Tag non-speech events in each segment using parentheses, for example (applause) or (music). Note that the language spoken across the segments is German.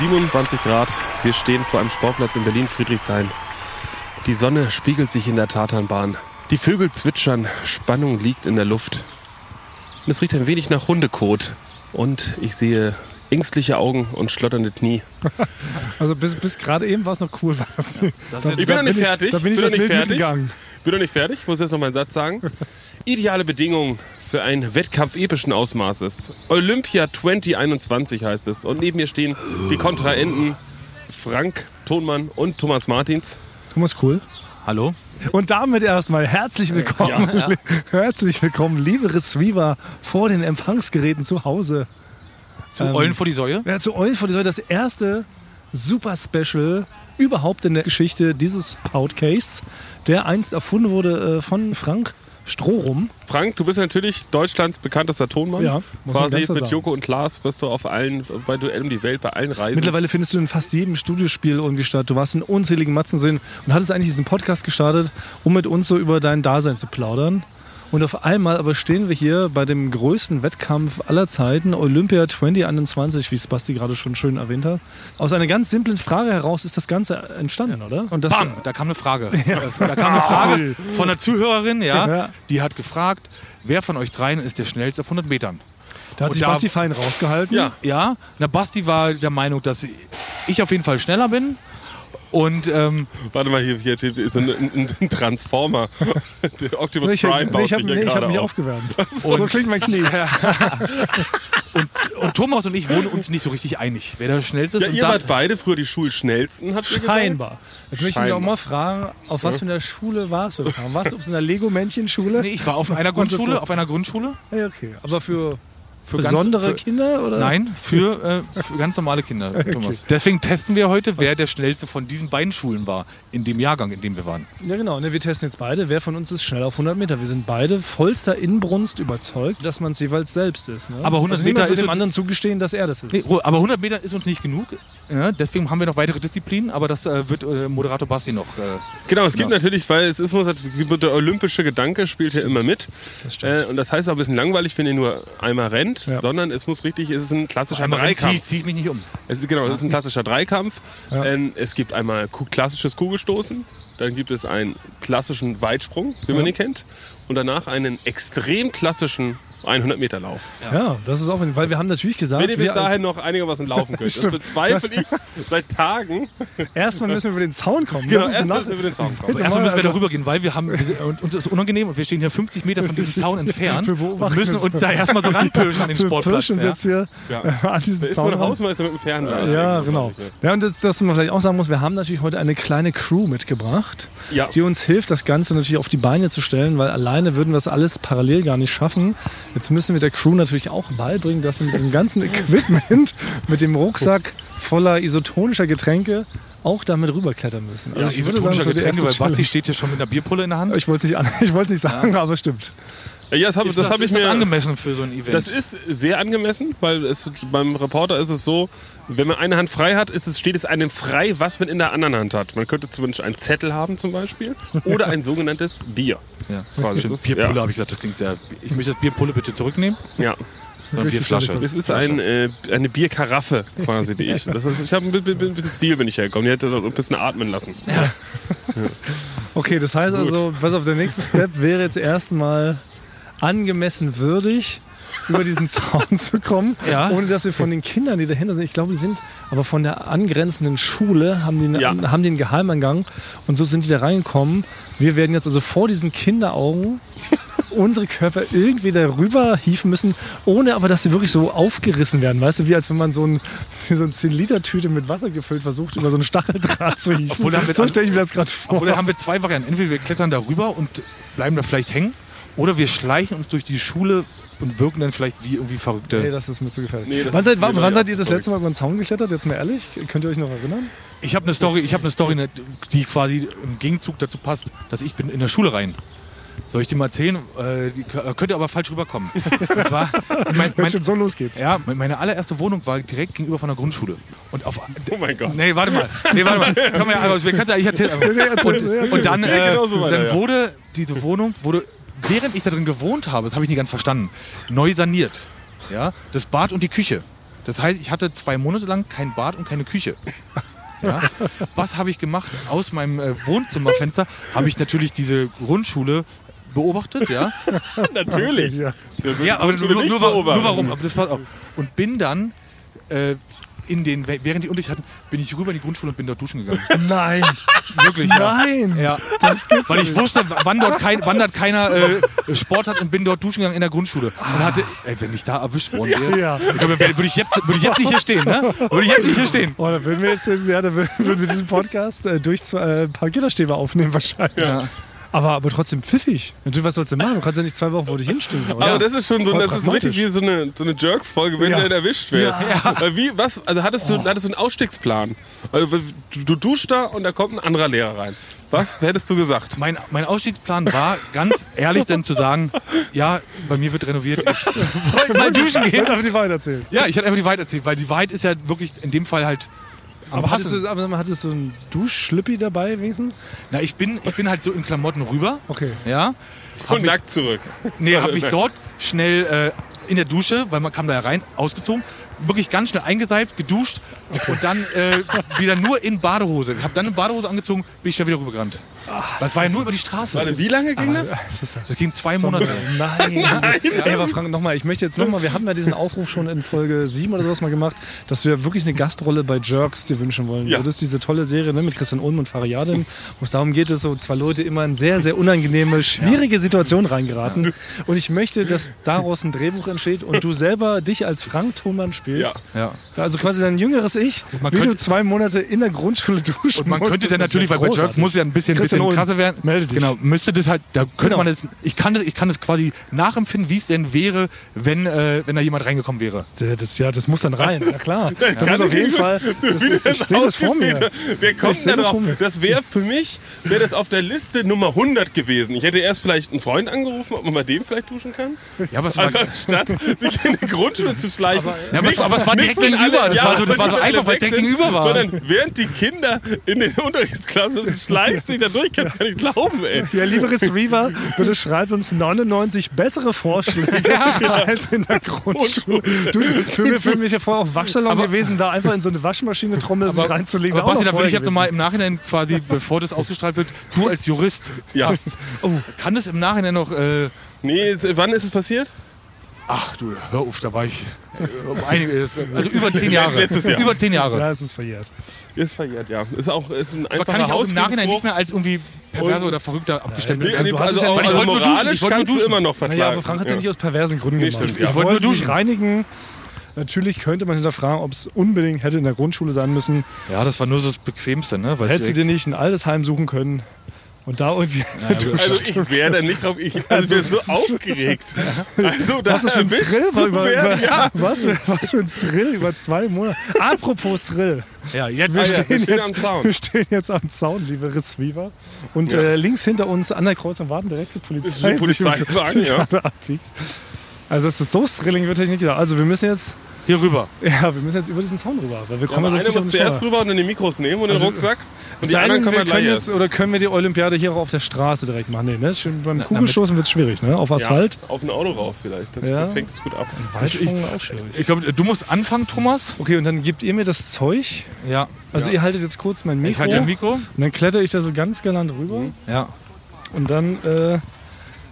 27 Grad. Wir stehen vor einem Sportplatz in Berlin-Friedrichshain. Die Sonne spiegelt sich in der Tatanbahn. Die Vögel zwitschern, Spannung liegt in der Luft. Und es riecht ein wenig nach Hundekot. Und ich sehe ängstliche Augen und schlotternde Knie. (laughs) Also bis, bis gerade eben war es noch cool. Was. Ich bin noch nicht fertig. Da bin ich bin noch nicht fertig. mitgegangen. Bin noch nicht fertig. Ich muss jetzt noch meinen Satz sagen. (laughs) Ideale Bedingungen für einen Wettkampf epischen Ausmaßes. Olympia 2021 heißt es. Und neben mir stehen die Kontraenten Frank Thonmann und Thomas Martins. Thomas Cool. Hallo? Und damit erstmal herzlich willkommen. Ja, ja. (laughs) Herzlich willkommen, liebe Receiver vor den Empfangsgeräten zu Hause. Zu Ähm, Eulen vor die Säue? Ja, zu euch vor die Säule das erste Super Special überhaupt in der Geschichte dieses Podcasts, der einst erfunden wurde äh, von Frank Strohrum. Frank, du bist natürlich Deutschlands bekanntester Tonmann. Ja, muss Quasi mit sagen. Joko und Klaas bist du auf allen, bei Duell um die Welt, bei allen Reisen. Mittlerweile findest du in fast jedem Studiospiel irgendwie statt. Du warst in unzähligen Matzenseen und hattest eigentlich diesen Podcast gestartet, um mit uns so über dein Dasein zu plaudern. Und auf einmal aber stehen wir hier bei dem größten Wettkampf aller Zeiten, Olympia 2021, wie es Basti gerade schon schön erwähnt hat. Aus einer ganz simplen Frage heraus ist das Ganze entstanden, oder? Und das, Bam, da kam eine Frage. (laughs) Da kam eine Frage von einer Zuhörerin, ja, Ja. die hat gefragt, wer von euch dreien ist der schnellste auf 100 Metern? da hat und sich da- Basti fein rausgehalten. Ja, Ja, na Basti war der Meinung, dass ich auf jeden Fall schneller bin. Und ähm, warte mal, hier, hier ist ein, ein, ein Transformer. Der Optimus Nee, ich, Prime nee, baut ich habe sich hier nee, ich hab gerade mich auf. aufgewärmt. so klingt mein Knie. (laughs) und Thomas und ich wurden uns nicht so richtig einig, wer der schnellste ist. Ja, und ihr da- wart beide früher die Schulschnellsten, habt ihr gesagt? Scheinbar. Jetzt möchte ich auch mal fragen, auf was für einer Schule warst du? Warst du auf so einer Lego-Männchen-Schule? Nee, ich war auf einer Grundschule, auf einer Grundschule. Ja, okay. Aber für, Für besondere ganz, für, Kinder? Oder? Nein, für, äh, für ganz normale Kinder, (laughs) Thomas. Deswegen testen wir heute, wer der schnellste von diesen beiden Schulen war, in dem Jahrgang, in dem wir waren. Ja, genau. Ne, wir testen jetzt beide. Wer von uns ist schnell auf 100 Meter? Wir sind beide vollster Inbrunst überzeugt, dass man es jeweils selbst ist. Ne? Aber 100 also Meter ist dem uns- anderen zugestehen, dass er das ist. Nee, aber 100 Meter ist uns nicht genug. Ja, deswegen haben wir noch weitere Disziplinen, aber das äh, wird äh, Moderator Basti noch. Äh, Genau, es gibt Genau. natürlich, weil es ist, muss, der olympische Gedanke spielt ja immer mit. Äh, und das heißt auch ein bisschen langweilig, wenn ihr nur einmal rennt, Ja. sondern es muss richtig, es ist ein klassischer einmal zieh, Dreikampf. zieh ich mich nicht um. Es ist, genau, es ist ein klassischer Dreikampf. Ja. Ähm, es gibt einmal klassisches Kugelstoßen, dann gibt es einen klassischen Weitsprung, wie man ihn kennt, und danach einen extrem klassischen 100 Meter Lauf. Ja, das ist auch, weil wir haben natürlich gesagt, Wenn ihr bis wir dahin noch einigermaßen laufen könnt. (laughs) Das bezweifle ich seit Tagen. erstmal müssen wir über den Zaun kommen. Genau, Das ist erst nach- müssen wir über den Zaun kommen. Erstmal mal, müssen wir also- darüber gehen, weil wir haben, (laughs) wir, und uns ist unangenehm und wir stehen hier 50 Meter von diesem Zaun entfernt Wir und müssen uns da erstmal so ranpirschen an den Wir Sportplatz. Ja. jetzt hier Ja. (laughs) an diesen Da ist Zaun ein ran. Hausmeister mit dem Fernglas. Ja, genau. Ja, und das, das man vielleicht auch sagen muss, wir haben natürlich heute eine kleine Crew mitgebracht, Ja. die uns hilft, das Ganze natürlich auf die Beine zu stellen, weil alleine würden wir das alles parallel gar nicht schaffen. Jetzt müssen wir der Crew natürlich auch beibringen, dass sie mit diesem ganzen Equipment, mit dem Rucksack voller isotonischer Getränke auch damit rüberklettern müssen. Ja, ich würde die Getränke, weil Basti steht hier schon mit einer Bierpulle in der Hand. Ich wollte es nicht, an- (laughs) ich wollte es nicht sagen, aber es stimmt. Ja, das habe das hab ich mir. angemessen für so ein Event. Das ist sehr angemessen, weil es, beim Reporter ist es so, wenn man eine Hand frei hat, ist es, steht es einem frei, was man in der anderen Hand hat. Man könnte zumindest einen Zettel haben zum Beispiel oder ein sogenanntes Bier. ja. Quasi. Stimmt, Bierpulle ja. habe ich gesagt, das klingt sehr. Ich möchte das Bierpulle bitte zurücknehmen. Ja. Richtig Bierflasche. Es ist ein, äh, eine Bierkaraffe quasi, die ich. Das ist, ich habe ein, bi- bi- ein bisschen Stil, bin ich hergekommen. Die hätte dort ein bisschen atmen lassen. Okay, das heißt also, was auf der nächste Step wäre jetzt erstmal angemessen würdig über diesen (laughs) Zaun zu kommen, Ja. ohne dass wir von den Kindern, die dahinter sind, ich glaube, die sind aber von der angrenzenden Schule, haben die, einen- Ja. haben einen Geheimeingang und so sind die da reingekommen. Wir werden jetzt also vor diesen Kinderaugen (laughs) unsere Körper irgendwie darüber hieven müssen, ohne aber, dass sie wirklich so aufgerissen werden. Weißt du, wie als wenn man so, ein, so eine 10-Liter-Tüte mit Wasser gefüllt versucht, über so einen Stacheldraht zu hieven. So stelle ich mir das gerade vor. Obwohl, da haben wir zwei Varianten. Entweder wir klettern darüber und bleiben da vielleicht hängen, oder wir schleichen uns durch die Schule und wirken dann vielleicht wie irgendwie Verrückte. Nee, das ist mir zu gefährlich. Nee, wann seid, wann, wann seid ihr das letzte Mal über den Zaun geklettert? Jetzt mal ehrlich, könnt ihr euch noch erinnern? Ich habe eine Story, ich habe eine Story, ne, die quasi im Gegenzug dazu passt, dass ich bin in der Schule rein. Soll ich dir mal erzählen? Äh, die, könnte aber falsch rüberkommen. Und zwar, (laughs) mein, Wenn mein, schon so losgeht. ja, meine allererste Wohnung war direkt gegenüber von der Grundschule. Und auf, Oh mein Gott. Nee, warte mal. Nee, warte mal. Komm wir können, ich erzähl (laughs) einfach. Und, und dann, äh, genau weiter, dann wurde diese Wohnung wurde während ich da drin gewohnt habe, das habe ich nicht ganz verstanden, neu saniert. Ja, das Bad und die Küche. Das heißt, ich hatte zwei Monate lang kein Bad und keine Küche. (laughs) Ja. Was habe ich gemacht? Aus meinem äh, Wohnzimmerfenster habe ich natürlich diese Grundschule beobachtet, ja. (laughs) Natürlich. Ja. Ja, aber nur, nur, nur warum? Aber das auch. Und bin dann äh, in den, während die Unterricht hatten, bin ich rüber in die Grundschule und bin dort duschen gegangen. (laughs) Nein, Wirklich, ja. nein. Ja, weil ich wusste, wann dort, kein, wann dort keiner äh, Sport hat und bin dort duschen gegangen in der Grundschule. Und hatte, ey, wenn ich da erwischt worden wäre, Ja. glaube, würde ich, jetzt, würde ich jetzt nicht hier stehen, ne? Würde ich jetzt nicht hier stehen. Oh, da würden wir jetzt ja, da würden wir diesen Podcast äh, durch zwei, äh, ein paar Gitterstäbe aufnehmen wahrscheinlich. Ja. Aber, aber trotzdem pfiffig. Natürlich, was sollst du machen? Du kannst ja nicht zwei Wochen vor dich hinstellen. Aber das ist schon so, Voll das ist richtig wie so eine, so eine Jerks-Folge, wenn Ja. du dann erwischt wirst. Weil Wie, was, also hattest du, hattest du einen Ausstiegsplan? Also, du, du duschst da und da kommt ein anderer Lehrer rein. Was hättest du gesagt? Mein, mein Ausstiegsplan war, ganz ehrlich dann zu sagen, ja, bei mir wird renoviert, ich wollte mal duschen gehen. Wird einfach die Wahrheit erzählt. Ja, ich hatte einfach die Wahrheit erzählt, weil die Wahrheit ist ja wirklich in dem Fall halt am Aber hattest, du, aber hattest du einen Duschschlippi dabei wenigstens? Na, ich bin, ich bin halt so in Klamotten rüber, Okay. ja. Hab Und mich, nackt zurück. nee, hab (laughs) mich dort schnell äh, in der Dusche, weil man kam da ja rein, ausgezogen, wirklich ganz schnell eingeseift, geduscht und dann äh, wieder nur in Badehose. Hab dann eine Badehose angezogen, bin ich schnell wieder rübergerannt. Das war ja nur über die Straße. Warte, wie lange ging das? Das ja Das ging zwei Monate. (laughs) Nein. Ey, aber Frank, nochmal, ich möchte jetzt nochmal, wir haben ja diesen Aufruf schon in Folge 7 oder sowas mal gemacht, dass du ja wirklich eine Gastrolle bei Jerks dir wünschen wollen Ja. würdest. Diese tolle Serie ne, mit Christian Ulm und Fariadin, wo es darum geht, dass so zwei Leute immer in sehr, sehr unangenehme, schwierige Situationen reingeraten. Und ich möchte, dass daraus ein Drehbuch entsteht und du selber dich als Frank Thomann spielst. Ja. Also quasi dein jüngeres Ich, man wie du könnte- zwei Monate in der Grundschule duschen Und man könnte musstest. dann natürlich, ja weil bei Jerks muss ja ein bisschen, bisschen krasser werden. melde dich. Genau, müsste das halt, da könnte Genau. man jetzt, ich kann das, ich kann das quasi nachempfinden, wie es denn wäre, wenn, äh, wenn da jemand reingekommen wäre. Ja, das, ja, das muss dann rein, ja klar. (laughs) Da Kann muss auf jeden Fall, das ist, das ich sehe das vor mir. Wer kommt da das drauf? vor mir. Das wäre für mich, wäre das auf der Liste Nummer 100 gewesen. Ich hätte erst vielleicht einen Freund angerufen, ob man bei dem vielleicht duschen kann. Ja, aber es war, Also anstatt sich in die Grundschule zu schleichen. ja, aber, es, aber es war direkt gegenüber. Das ja, war so, das war so einfach, weil sind, gegenüber war. Sondern während die Kinder in den Unterrichtsklassen sind, schleicht sich da durch, kannst du ja nicht glauben, ey. Ja, liebe Retriever, bitte schreibt uns 99 bessere Vorschläge als in der Grundschule. Du, für mich, für mich ja vorher auch Waschsalon Aber- gewesen, da einfach in so eine Waschmaschine-Trommel sich reinzulegen. aber Basti, da will ich jetzt noch mal gewesen. im Nachhinein quasi, bevor das ausgestrahlt wird, du als Jurist, Ja. oh, kann das im Nachhinein noch, äh, Nee, wann ist es passiert? Ach du, hör auf, da war ich, äh, um einige, also über zehn Jahre. Letztes Jahr. Über zehn Jahre. Ja, es ist verjährt. Ist verjährt, ja. Ist auch ist ein Aber einfacher kann ich auch im Nachhinein nicht mehr als irgendwie perverser oder verrückter abgestempelt Nee, werden. nee, hast also ja ich also wollte nur duschen, ich wollte nur kannst du duschen. immer noch verklagen. Naja, aber Frank hat es ja nicht aus perversen Gründen Nee, gemacht. stimmt, ja. Ich wollte wollte nur duschen. reinigen. Natürlich könnte man hinterfragen, ob es unbedingt hätte in der Grundschule sein müssen. Ja, das war nur so das Bequemste, ne? Weil Hättest du dir nicht ein altes Heim suchen können und da irgendwie (laughs) (laughs) Also ich wäre da nicht drauf, ich also, wäre so (laughs) aufgeregt. Also da Was ist für ein Thrill? zu Über, werden, über, ja. was, für, was für ein Thrill über zwei Monate. Apropos Thrill. ja, jetzt Wir, Ah ja, wir stehen stehen jetzt, am Zaun. wir stehen jetzt am Zaun, liebe Receiver. Und Ja. äh, links hinter uns an der Kreuzung warten direkte Polizei. Das ist ein Polizeiwagen, die ja. gerade abbiegt. Also das so thrilling wird, hätte ich nicht gedacht. Also wir müssen jetzt, hier rüber. ja, wir müssen jetzt über diesen Zaun rüber. Weil wir Ja, kommen aber sonst nicht den zuerst rüber und dann die Mikros nehmen und den Also, Rucksack. Und die anderen kann wir gleich können jetzt, oder können wir die Olympiade hier auch auf der Straße direkt machen? Nee, ne? Schön Beim Kugelstoßen wird es schwierig, ne? Auf Asphalt. Ja, auf ein Auto rauf vielleicht. Das Ja. fängt es gut ab. Weitsprung auch schwierig. Ich glaube, du musst anfangen, Thomas. Okay, und dann gebt ihr mir das Zeug. Ja. Also Ja. ihr haltet jetzt kurz mein Mikro. Ich halte dein Mikro. Und dann kletter ich da so ganz galant rüber. Ja. Und dann äh,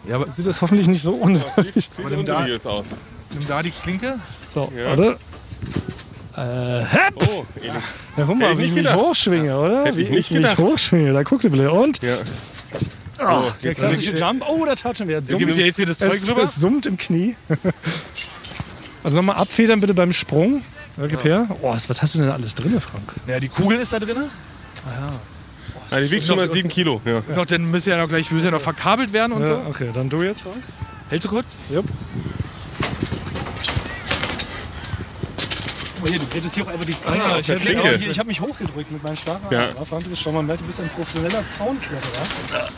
Ja, aber sieht das hoffentlich nicht so unwürdig. Sieht unseriös aus. nimm da die Klinke. So, Ja. warte. Äh, hepp! Oh. Ja, guck mal, ich wie ich mich gedacht. hochschwinge, oder? Wie ich nicht mich gedacht. hochschwinge. Da guckt ihr bitte. Und? Ja. Oh, der jetzt- klassische Jump. Oh, da touchen wir. Gib Summt, jetzt hier das Zeug es, rüber. es summt im Knie. (laughs) Also nochmal abfedern bitte beim Sprung. Ja, gib her. Oh, was hast du denn alles drin, Frank? Ja, die Kugel ist da drin. Ah, die wiegt schon mal sieben Kilo. Ja. Noch, dann müssen ja noch gleich, müssen ja noch verkabelt werden und Ja, so. okay, dann du jetzt, Frank. Hältst du kurz? Guck mal hier, du hättest hier auch einfach die Ah, ich der hab- Klinke. ich, ich habe mich hochgedrückt mit meinen starken Ja. Ja. Frank, du bist schon mal nett, du bist ein professioneller Zaunkletterer.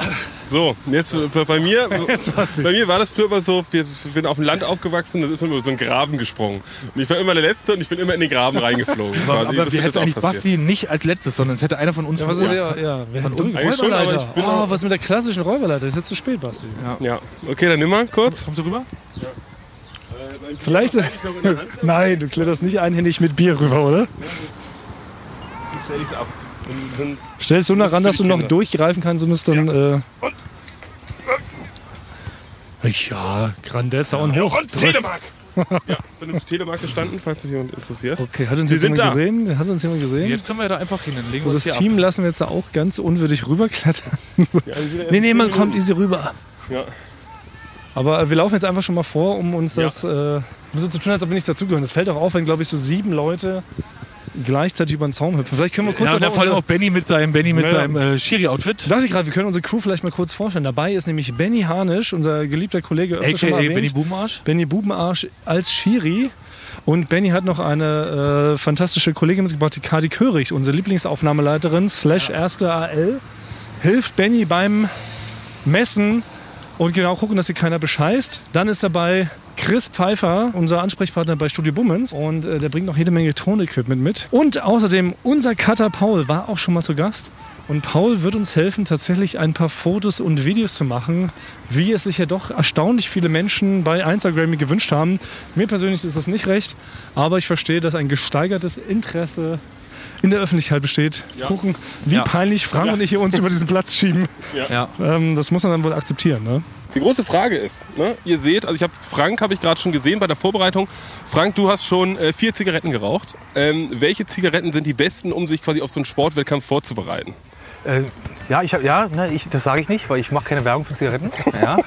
So, jetzt äh, bei mir, (laughs) Jetzt bei mir war das früher immer so, wir sind auf dem Land aufgewachsen, da ist immer so ein Graben gesprungen. Und ich war immer der Letzte und ich bin immer in den Graben reingeflogen. Aber, aber Das wir hätten eigentlich. Basti nicht als letztes, sondern es hätte einer von uns Ja, was ist, ja, ja, wir schon, aber Räuberleiter. ich bin oh, was mit der klassischen Räuberleiter? Ist jetzt zu spät, Basti. Ja, okay, dann nimm mal kurz. Kommst du rüber? Vielleicht. (laughs) Nein, du kletterst nicht einhändig mit Bier rüber, oder? Stell ich's ab. Und dann Stellst du nach ran, dass du noch Kinder. durchgreifen kannst, um es dann. Äh ja, Grandezza und hoch. Und Telemark! (laughs) ja, bin im Telemark gestanden, falls es jemand interessiert. Okay, hat uns Sie jemand da. gesehen? Hat uns jemand gesehen? Jetzt können wir da einfach hin. Legen So, das Team lassen wir jetzt da auch ganz unwürdig rüberklettern. Ja, wieder (laughs) Nee, nee, man kommt easy rüber. Ja. Aber äh, wir laufen jetzt einfach schon mal vor, um uns das äh, so zu tun, als ob wir nicht dazugehören. Das fällt auch auf, wenn, glaube ich, so sieben Leute gleichzeitig über den Zaun hüpfen. Vielleicht können wir kurz Ja, und da vor allem auch Benny mit seinem, Benny mit Ja. seinem äh, Schiri-Outfit. dachte ich gerade, wir können unsere Crew vielleicht mal kurz vorstellen. Dabei ist nämlich Benny Harnisch, unser geliebter Kollege, öfter schon mal A.k.a. erwähnt. Benny Bubenarsch. Benny Bubenarsch als Schiri. Und Benny hat noch eine äh, fantastische Kollegin mitgebracht, die Kadi Körig, unsere Lieblingsaufnahmeleiterin, slash erste AL. Hilft Benny beim Messen und genau gucken, dass hier keiner bescheißt. Dann ist dabei Chris Pfeiffer, unser Ansprechpartner bei Studio Bummens. Und äh, der bringt noch jede Menge Tonequipment mit. Und außerdem unser Cutter Paul war auch schon mal zu Gast. Und Paul wird uns helfen, tatsächlich ein paar Fotos und Videos zu machen, wie es sich ja doch erstaunlich viele Menschen bei Instagram gewünscht haben. Mir persönlich ist das nicht recht, aber ich verstehe, dass ein gesteigertes Interesse in der Öffentlichkeit besteht. Ja. Gucken, wie Ja. peinlich Frank und ich hier uns über diesen Platz schieben. Ja. Ähm, das muss man dann wohl akzeptieren. Ne? Die große Frage ist, ne, ihr seht, also ich habe Frank habe ich gerade schon gesehen bei der Vorbereitung. Frank, du hast schon äh, vier Zigaretten geraucht. Ähm, welche Zigaretten sind die besten, um sich quasi auf so einen Sportwettkampf vorzubereiten? Äh, ja, ich hab, ja, ne, ich, das sage ich nicht, weil ich mache keine Werbung für Zigaretten. Ja.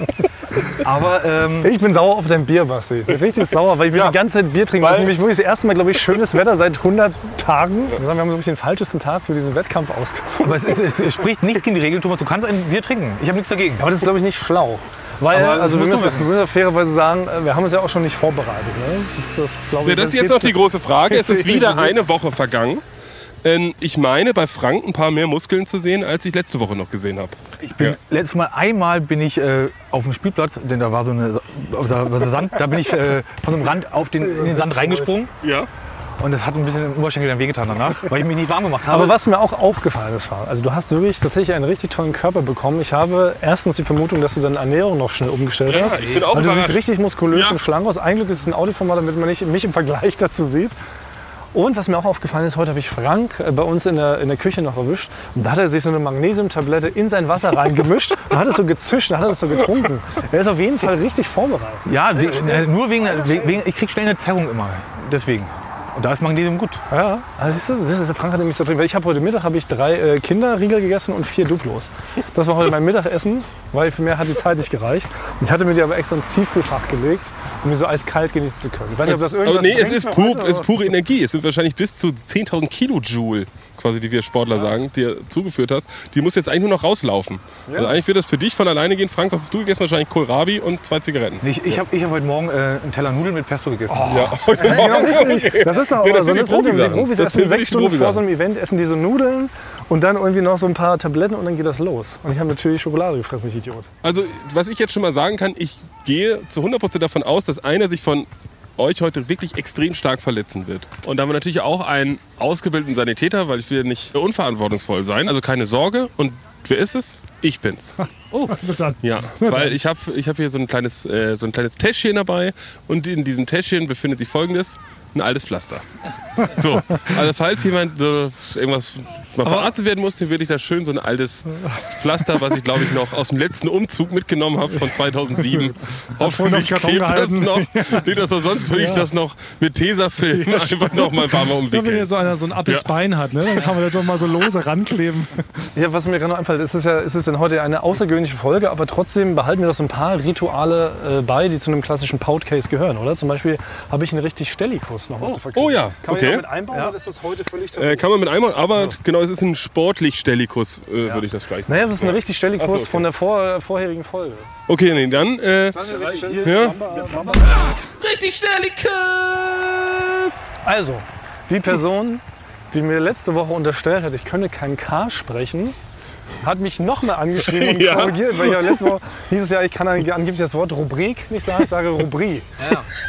Aber ähm, Ich bin sauer auf dein Bier, Basti. Richtig sauer, weil ich will die ganze Zeit Bier trinken. Das ist nämlich wirklich das erste Mal, glaube ich, schönes Wetter seit 100 Tagen. Wir haben so ein bisschen den falschesten Tag für diesen Wettkampf ausgesucht. aber es, es, es, es spricht nichts gegen die Regel, Thomas. Du kannst ein Bier trinken. Ich habe nichts dagegen. Aber das ist, glaube ich, nicht schlau. Weil, Aber also wir müssen, wir müssen ja fairerweise sagen, äh, wir haben uns ja auch schon nicht vorbereitet. Ne? Das, das, Ja, ich, das ist jetzt noch die große Frage. Es ist (laughs) wieder eine Woche vergangen. Ähm, ich meine, bei Frank ein paar mehr Muskeln zu sehen, als ich letzte Woche noch gesehen habe. Ich bin Ja. letztes Mal einmal bin ich äh, auf dem Spielplatz, denn da war so eine da war so Sand, da bin ich äh, von so einem Rand auf den, in den Sand reingesprungen Ja. und das hat ein bisschen im Oberschenkel dann wehgetan danach, weil ich mich nicht warm gemacht habe. Aber was mir auch aufgefallen ist, Frank, also du hast wirklich tatsächlich einen richtig tollen Körper bekommen. Ich habe erstens die Vermutung, dass du deine Ernährung noch schnell umgestellt Ja, hast. ich bin auch Weil du siehst richtig muskulös Ja. und schlank aus. Ein Glück ist es ein Audioformat, damit man nicht mich im Vergleich (laughs) dazu sieht. Und was mir auch aufgefallen ist, heute habe ich Frank äh, bei uns in der, in der Küche noch erwischt. Und da hat er sich so eine Magnesiumtablette in sein Wasser reingemischt (laughs) und hat es so gezischt und hat es so getrunken. Er ist auf jeden Fall richtig vorbereitet. ja, we äh, nur wegen, wegen, wegen ich krieg schnell eine Zerrung immer, deswegen. Und da ist Magnesium gut. Ja, also siehst du, das ist, Frank hat nämlich so drin. Weil ich habe heute Mittag habe ich drei äh, Kinderriegel gegessen und vier Duplos. Das war heute mein Mittagessen, weil für mehr hat die Zeit nicht gereicht. Ich hatte mir die aber extra ins Tiefkühlfach gelegt, um die so eiskalt genießen zu können. Ich weiß nicht, ob das irgendwas nee, es ist, pur, heute, es ist pure Energie. Es sind wahrscheinlich bis zu 10.000 Kilojoule, quasi, die wir Sportler sagen, dir zugeführt hast. Die muss jetzt eigentlich nur noch rauslaufen. Also eigentlich wird das für dich von alleine gehen. Frank, was hast du gegessen? Wahrscheinlich Kohlrabi und zwei Zigaretten. Nee, Ich, ich habe hab heute Morgen äh, einen Teller Nudeln mit Pesto gegessen. Ja. Das ist richtig. Das ist doch Ja, aber das so. sind die Das sind die. Profis Das essen sind sechs Stunden vor so einem Event, essen diese Nudeln und dann irgendwie noch so ein paar Tabletten und dann geht das los. Und ich habe natürlich Schokolade gefressen, ich Idiot. Also, was ich jetzt schon mal sagen kann, ich gehe zu 100% davon aus, dass einer sich von euch heute wirklich extrem stark verletzen wird. Und da haben wir natürlich auch einen ausgebildeten Sanitäter, weil ich will nicht unverantwortungsvoll sein. Also keine Sorge. Und wer ist es? Ich bin's. (laughs) Oh, dann. Ja, weil ich habe ich hab hier so ein, kleines, äh, so ein kleines Täschchen dabei und in diesem Täschchen befindet sich folgendes, ein altes Pflaster. (laughs) So, also falls jemand äh, irgendwas mal verarztet werden muss, dann würde ich da schön so ein altes Pflaster, was ich glaube ich noch aus dem letzten Umzug mitgenommen habe von 2007. (laughs) Hoffentlich klebt das noch. Nicht, dass sonst würde ich das noch mit Tesafilm einfach noch mal ein paar Mal Ja, wenn umwickeln. hier so einer so ein abes Bein hat, ne, dann kann man das doch mal so lose rankleben. Ja, was mir gerade noch einfällt, ist es ja, ist es denn heute eine außergewöhnliche Folge, aber trotzdem behalten wir doch so ein paar Rituale äh, bei, die zu einem klassischen Podcast gehören, oder? Zum Beispiel habe ich einen richtig Stellikus noch mal zu verkaufen. oh ja, Kann man okay. mit einbauen oder ist das heute völlig tabu? Äh, kann man mit einmal, aber genau, es ist ein sportlich Stellikus, äh, würde ich das vielleicht naja, das ist ein richtig Stellikus so, okay. von der vor, äh, vorherigen Folge. Okay, nee, dann äh, Ja. Richtig Stellikus! Also, die Person, die mir letzte Woche unterstellt hat, ich könne kein K sprechen, hat mich nochmal angeschrieben und (laughs) Ja. korrigiert, weil ich ja letztes Mal dieses Jahr, ich kann angeblich das Wort Rubrik nicht sagen, ich sage Rubrie.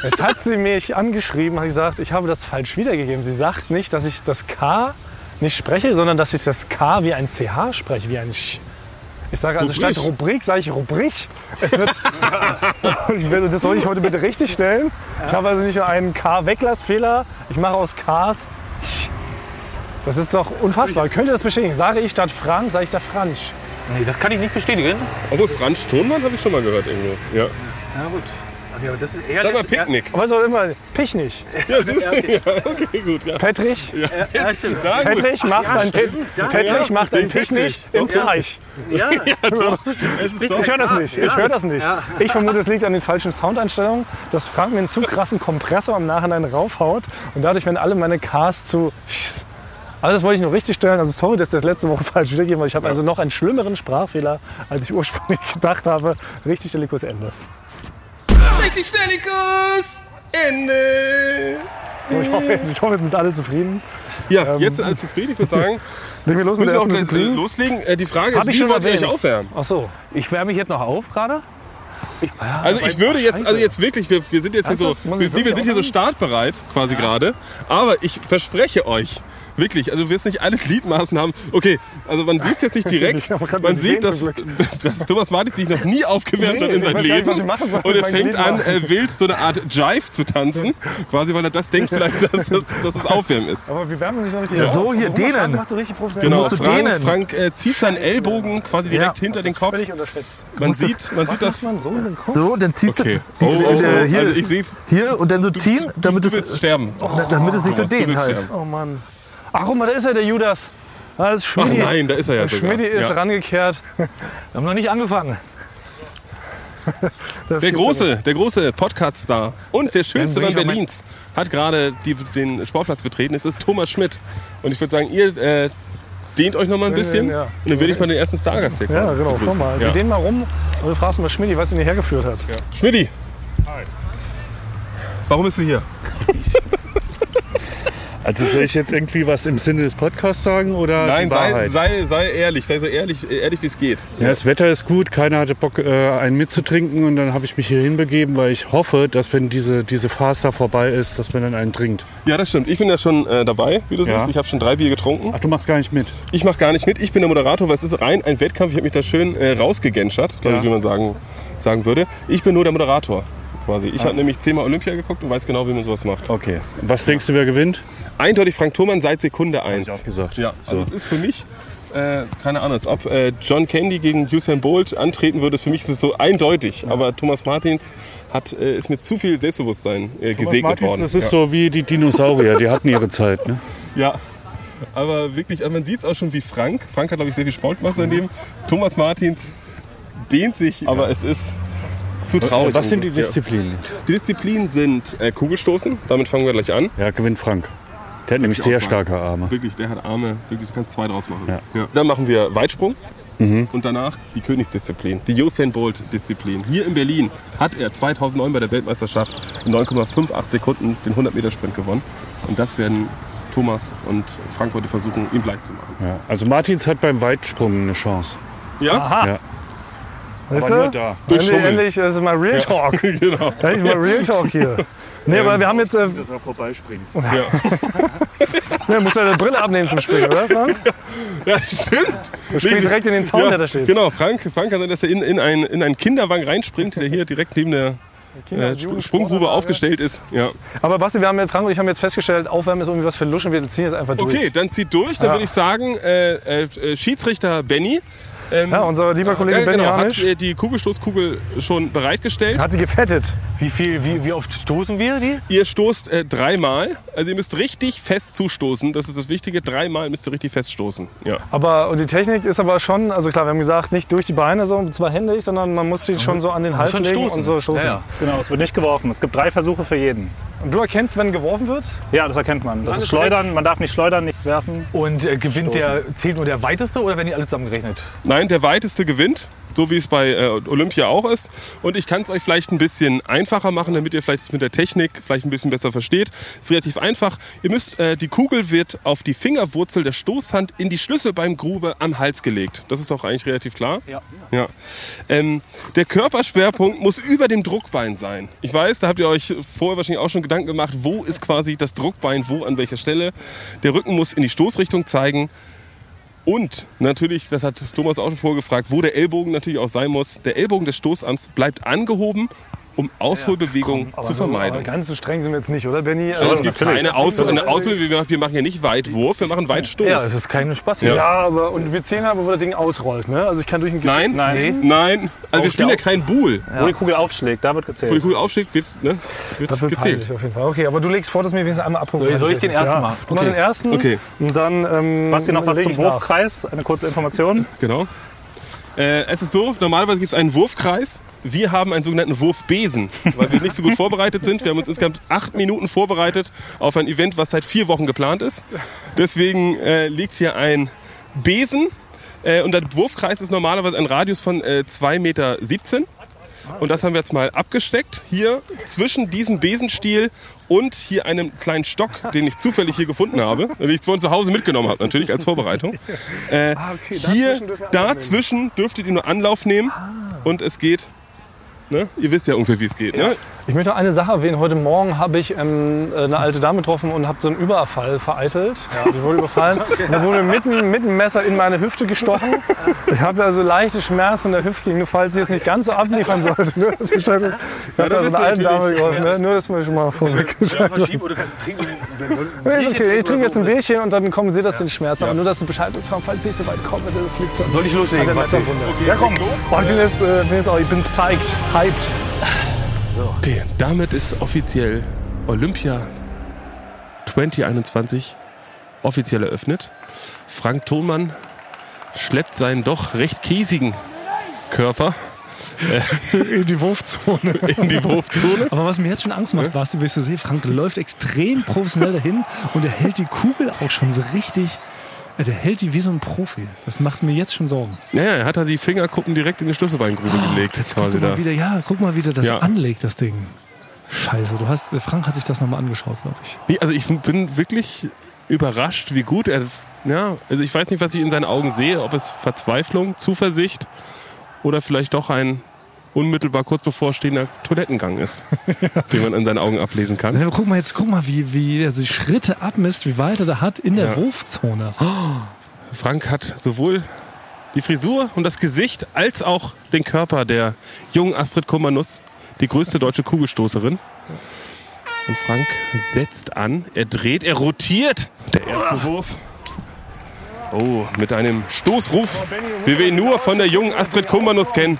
Jetzt hat sie mich angeschrieben, hat gesagt, ich habe das falsch wiedergegeben. Sie sagt nicht, dass ich das K nicht spreche, sondern dass ich das K wie ein CH spreche, wie ein Sch. Ich sage also Rubrik. statt Rubrik sage ich Rubrik. Es wird, (laughs) ich will, das soll ich heute bitte richtig stellen. Ich habe also nicht nur einen K-Weglassfehler, ich mache aus Ks. Das ist doch unfassbar. Könnt ihr das bestätigen? Sage ich statt Frank, sage ich da Fransch. Nee, das kann ich nicht bestätigen. Obwohl Franz Tonmann habe ich schon mal gehört irgendwo. Ja. Na gut. Ja, das ist eher Sag mal Picknick. Aber es war immer Pichnig. (laughs) Ja, du? ja, okay, gut. Ja. Petrich, Ja, stimmt. Na, gut. Petrich macht ein, da- Petrich ja, macht ein Pichnig im Teich. (laughs) Ja, doch- Ich höre das nicht. Ich höre das nicht. Ja. Ich vermute, es liegt an den falschen Soundeinstellungen, dass Frank mir einen zu krassen Kompressor im Nachhinein raufhaut und dadurch werden alle meine Cars zu. Also das wollte ich nur richtig stellen. Also sorry, dass ich das letzte Woche (laughs) falsch wiedergegeben habe. Ich habe also noch einen schlimmeren Sprachfehler, als ich ursprünglich (laughs) gedacht habe. Richtig Delikus Ende. Richtig Stellikus! Ende! Ich hoffe, jetzt, ich hoffe, jetzt sind alle zufrieden. Ja, jetzt sind alle zufrieden. Ich würde sagen, (laughs) Legen wir los mit müssen der ersten Disziplin. loslegen. Äh, Die Frage Hab ist, ich wie schon wollt ihr euch aufwärmen? Ach so. Ich wärme mich jetzt noch auf gerade. Also ich würde jetzt, also jetzt wirklich, wir, wir sind jetzt hier so, wir, ich wir sind hier so startbereit quasi gerade. Aber ich verspreche euch, wirklich, also du wirst nicht alle Gliedmaßen haben. Okay, also man sieht es jetzt nicht direkt. Man so sieht, dass, (laughs) dass Thomas Martins sich noch nie aufgewärmt Nee, hat in seinem nicht, Leben. soll Und er fängt an, äh, wild so eine Art Jive zu tanzen. Quasi, weil er das denkt vielleicht, dass, dass, dass es Aufwärmen ist. Aber wir wärmen sich noch richtig Ja, so, hier, Frank dehnen. Macht so richtig professionell. Genau, musst du Frank, dehnen. Frank äh, zieht seinen Ellbogen quasi direkt hinter den Kopf. Völlig unterschätzt. Man musst das- sieht, man sieht das. man so in den Kopf? So, dann ziehst Okay. du Oh, oh, oh. äh, hier, Also ich sehe, hier und dann so ziehen, damit du es, sterben. damit es nicht so du dehnt halt. Oh Mann. Ach, guck mal, da ist er, der Judas. Ah, Das ist Ach Schmidi. nein, da ist er ja sogar. Schmidi ist Ja. rangekehrt. Wir haben noch nicht angefangen. (laughs) Das Der große, der große Podcast-Star und der schönste Mann Berlins hat gerade die, den Sportplatz betreten. Es ist Thomas Schmidt. Und ich würde sagen, ihr äh, dehnt euch noch mal ein bisschen. ja. Und dann würde ich mal den ersten Stargast hier. Ja, genau. begrüßen. Schau mal. Ja. Wir dehnen mal rum und wir fragen mal Schmidi, was ihn hierher geführt hat. Schmidti. Warum bist du hier? (laughs) Also soll ich jetzt irgendwie was im Sinne des Podcasts sagen oder Nein, sei, sei, sei ehrlich. Sei so ehrlich, ehrlich wie es geht. Ja, das Wetter ist gut, keiner hatte Bock, äh, einen mitzutrinken und dann habe ich mich hier hinbegeben, weil ich hoffe, dass wenn diese, diese Phase da vorbei ist, dass man dann einen trinkt. Ja, das stimmt. Ich bin ja schon äh, dabei, wie du Ja. siehst. Ich habe schon drei Bier getrunken. Ach, du machst gar nicht mit. Ich mache gar nicht mit. Ich bin der Moderator, weil es ist rein ein Wettkampf. Ich habe mich da schön äh, rausgegenschert, glaube Ja. ich, wie man sagen, sagen würde. Ich bin nur der Moderator. Quasi. Ich habe nämlich zehnmal Olympia geguckt und weiß genau, wie man sowas macht. Okay. Was denkst du, wer gewinnt? Eindeutig Frank Thoman seit Sekunde 1. ich auch gesagt. Ja, So. also es ist für mich, äh, keine Ahnung, als ob äh, John Candy gegen Usain Bolt antreten würde. Für mich ist es so eindeutig. Aber Thomas Martins hat, äh, ist mit zu viel Selbstbewusstsein äh, gesegnet Martins, worden. Das ist ja. so wie die Dinosaurier, die hatten ihre Zeit. Ne? Ja. Aber wirklich, also man sieht es auch schon wie Frank. Frank hat, glaube ich, sehr viel Sport gemacht daneben. Thomas Martins dehnt sich, aber es ist zu traurig. Was sind die Ja. Disziplinen? Die Disziplinen sind äh, Kugelstoßen. Damit fangen wir gleich an. Ja, gewinnt Frank. Der hat nämlich ich sehr starke Arme. Wirklich, der hat Arme. Wirklich, du kannst zwei draus machen. Ja. Dann machen wir Weitsprung. Und danach die Königsdisziplin, die Usain Bolt-Disziplin. Hier in Berlin hat er 2009 bei der Weltmeisterschaft in 9,58 Sekunden den 100-Meter-Sprint gewonnen. Und das werden Thomas und Frank heute versuchen, ihm gleich zu machen. Ja. Also Martins hat beim Weitsprung eine Chance. Ja? Ja. Weißt Aber du? nur da. Durch Endlich, endlich, das ist mal Real Talk. (laughs) genau. Das ist mal Real Talk hier. Nee, aber wir haben jetzt. Äh, Dass (laughs) er vorbeispringt. ne, musst ja deine Brille abnehmen zum Springen, oder? Frank? (laughs) Ja, stimmt. Du springst direkt in den Zaun, der da steht. Genau, Frank, Frank kann sein, dass er in, in, ein, in einen Kinderwagen reinspringt, der hier direkt neben der Kinder- äh. Sprunggrube aufgestellt ist. Ja. Aber Basti, wir haben jetzt, Frank und ich haben jetzt festgestellt, Aufwärmen ist irgendwie was für Luschen. Wir ziehen jetzt einfach durch. Okay, dann zieht durch. Dann Ja. würde ich sagen, äh, äh, Schiedsrichter Benny. Ähm, Ja, unser lieber Kollege äh, Benny genau, hat äh, die Kugelstoßkugel schon bereitgestellt. hat sie gefettet. Wie, viel, wie, wie oft stoßen wir die? Ihr stoßt äh, dreimal. Also ihr müsst richtig fest zustoßen. Das ist das Wichtige. Dreimal müsst ihr richtig fest stoßen. Ja. Aber und die Technik ist aber schon, also klar, wir haben gesagt, nicht durch die Beine so zweihändig, sondern man muss die schon so an den Hals legen stoßen. und so stoßen. Ja, ja. Genau, es wird nicht geworfen. Es gibt drei Versuche für jeden. Und du erkennst, wenn geworfen wird? Ja, das erkennt man. Das ist Schleudern. Man darf nicht schleudern, nicht werfen. Und äh, gewinnt der, zählt nur der weiteste oder werden die alle zusammengerechnet? Nein, der weiteste gewinnt. So wie es bei äh, Olympia auch ist. Und ich kann es euch vielleicht ein bisschen einfacher machen, damit ihr vielleicht mit der Technik vielleicht ein bisschen besser versteht. Ist relativ einfach. Ihr müsst, äh, die Kugel wird auf die Fingerwurzel der Stoßhand in die Schlüsselbeingrube am Hals gelegt. Das ist doch eigentlich relativ klar. Ja. ja. Ähm, der Körperschwerpunkt muss über dem Druckbein sein. Ich weiß, da habt ihr euch vorher wahrscheinlich auch schon Gedanken gemacht, wo ist quasi das Druckbein, wo an welcher Stelle. Der Rücken muss in die Stoßrichtung zeigen. Und natürlich, das hat Thomas auch schon vorgefragt, wo der Ellbogen natürlich auch sein muss. Der Ellbogen des Stoßarms bleibt angehoben, um Ausholbewegungen Aber zu vermeiden. ganz so streng sind wir jetzt nicht, oder Benny? Also es gibt keine Aushol eine Aushol wir machen- ja nicht Weitwurf, wir machen Weitstoß. Ja, es ist keine Spaß hier. ja, aber und wir zählen aber, wo das Ding ausrollt, ne? Also ich kann durch ein Nein, Nein. nein. Also wir spielen ja kein Buhl. Wo die Kugel aufschlägt, da wird Wo die gezählt. Kugel aufschlägt, wird, ne, wird Das wird gezählt. auf jeden Fall. Okay, aber du legst vor, dass wir wenigstens einmal abrufen. Soll ich- soll ich den ersten machen? Du machst den ersten. Okay. Und dann. Ähm, Basti, noch was zum. Wurfkreis? Eine kurze Information. Genau. Äh, es ist so, normalerweise gibt es einen Wurfkreis. Wir haben einen sogenannten Wurfbesen, weil wir nicht so gut vorbereitet sind. Wir haben uns insgesamt acht Minuten vorbereitet auf ein Event, was seit vier Wochen geplant ist. Deswegen äh, liegt hier ein Besen. Äh, und der Wurfkreis ist normalerweise ein Radius von äh, 2,17 Meter. Und das haben wir jetzt mal abgesteckt. Hier zwischen diesem Besenstiel und hier einem kleinen Stock, den ich zufällig hier gefunden habe, (laughs) den ich von zu Hause mitgenommen habe, natürlich als Vorbereitung. Äh, Ah, okay, hier, dazwischen dürfen dürftet ihr nur Anlauf nehmen und es geht. Ne? Ihr wisst ja ungefähr, wie es geht. Ne? Ich möchte noch eine Sache erwähnen. Heute Morgen habe ich ähm, eine alte Dame getroffen und habe so einen Überfall vereitelt. Ja, die wurde überfallen. (laughs) Da wurde mitten mit dem Messer in meine Hüfte gestochen. Ich habe also leichte Schmerzen in der Hüftgegend, falls sie jetzt nicht ganz so abliefern sollte. Nur, dass ich, ich habe da das so ist eine alte Dame geholfen. Ne? Nur, dass man schon mal vorweg. Nee, ist okay. Ich trinke jetzt ein Bierchen und dann kompensiert das den Schmerz. Aber nur, dass du Bescheid weißt, falls ich nicht so weit komme, das liegt Soll ich loslegen? Messerwunde. Ja, komm. Boah, ich bin jetzt, äh, bin jetzt auch, ich bin psyched, hyped. Okay, damit ist offiziell Olympia 2021 offiziell eröffnet. Frank Thonmann schleppt seinen doch recht käsigen Körper (laughs) In die Wurfzone. in die Wurfzone. Aber was mir jetzt schon Angst macht, Basti, willst du sehen, Frank läuft extrem professionell dahin und er hält die Kugel auch schon so richtig. Äh, Der hält die wie so ein Profi. Das macht mir jetzt schon Sorgen. Naja, er hat da die Fingerkuppen direkt in die Schlüsselbeingrube gelegt. Jetzt guck mal wieder, ja, guck mal, wie der das Ja. anlegt, das Ding. Scheiße, du hast, Frank hat sich das nochmal angeschaut, glaube ich. Nee, also ich bin wirklich überrascht, wie gut er. Ja, also ich weiß nicht, was ich in seinen Augen sehe, ob es Verzweiflung, Zuversicht oder vielleicht doch ein unmittelbar kurz bevorstehender Toilettengang ist, (laughs) den man an seinen Augen ablesen kann. Ja, guck mal jetzt, guck mal, wie, wie er die Schritte abmisst, wie weit er da hat in der Ja. Wurfzone. Frank hat sowohl die Frisur und das Gesicht als auch den Körper der jungen Astrid Kummernuss, die größte deutsche Kugelstoßerin. Und Frank setzt an, er dreht, er rotiert. Der erste Wurf. Oh, mit einem Stoßruf, wie wir ihn nur von der jungen Astrid Kummernuss kennen.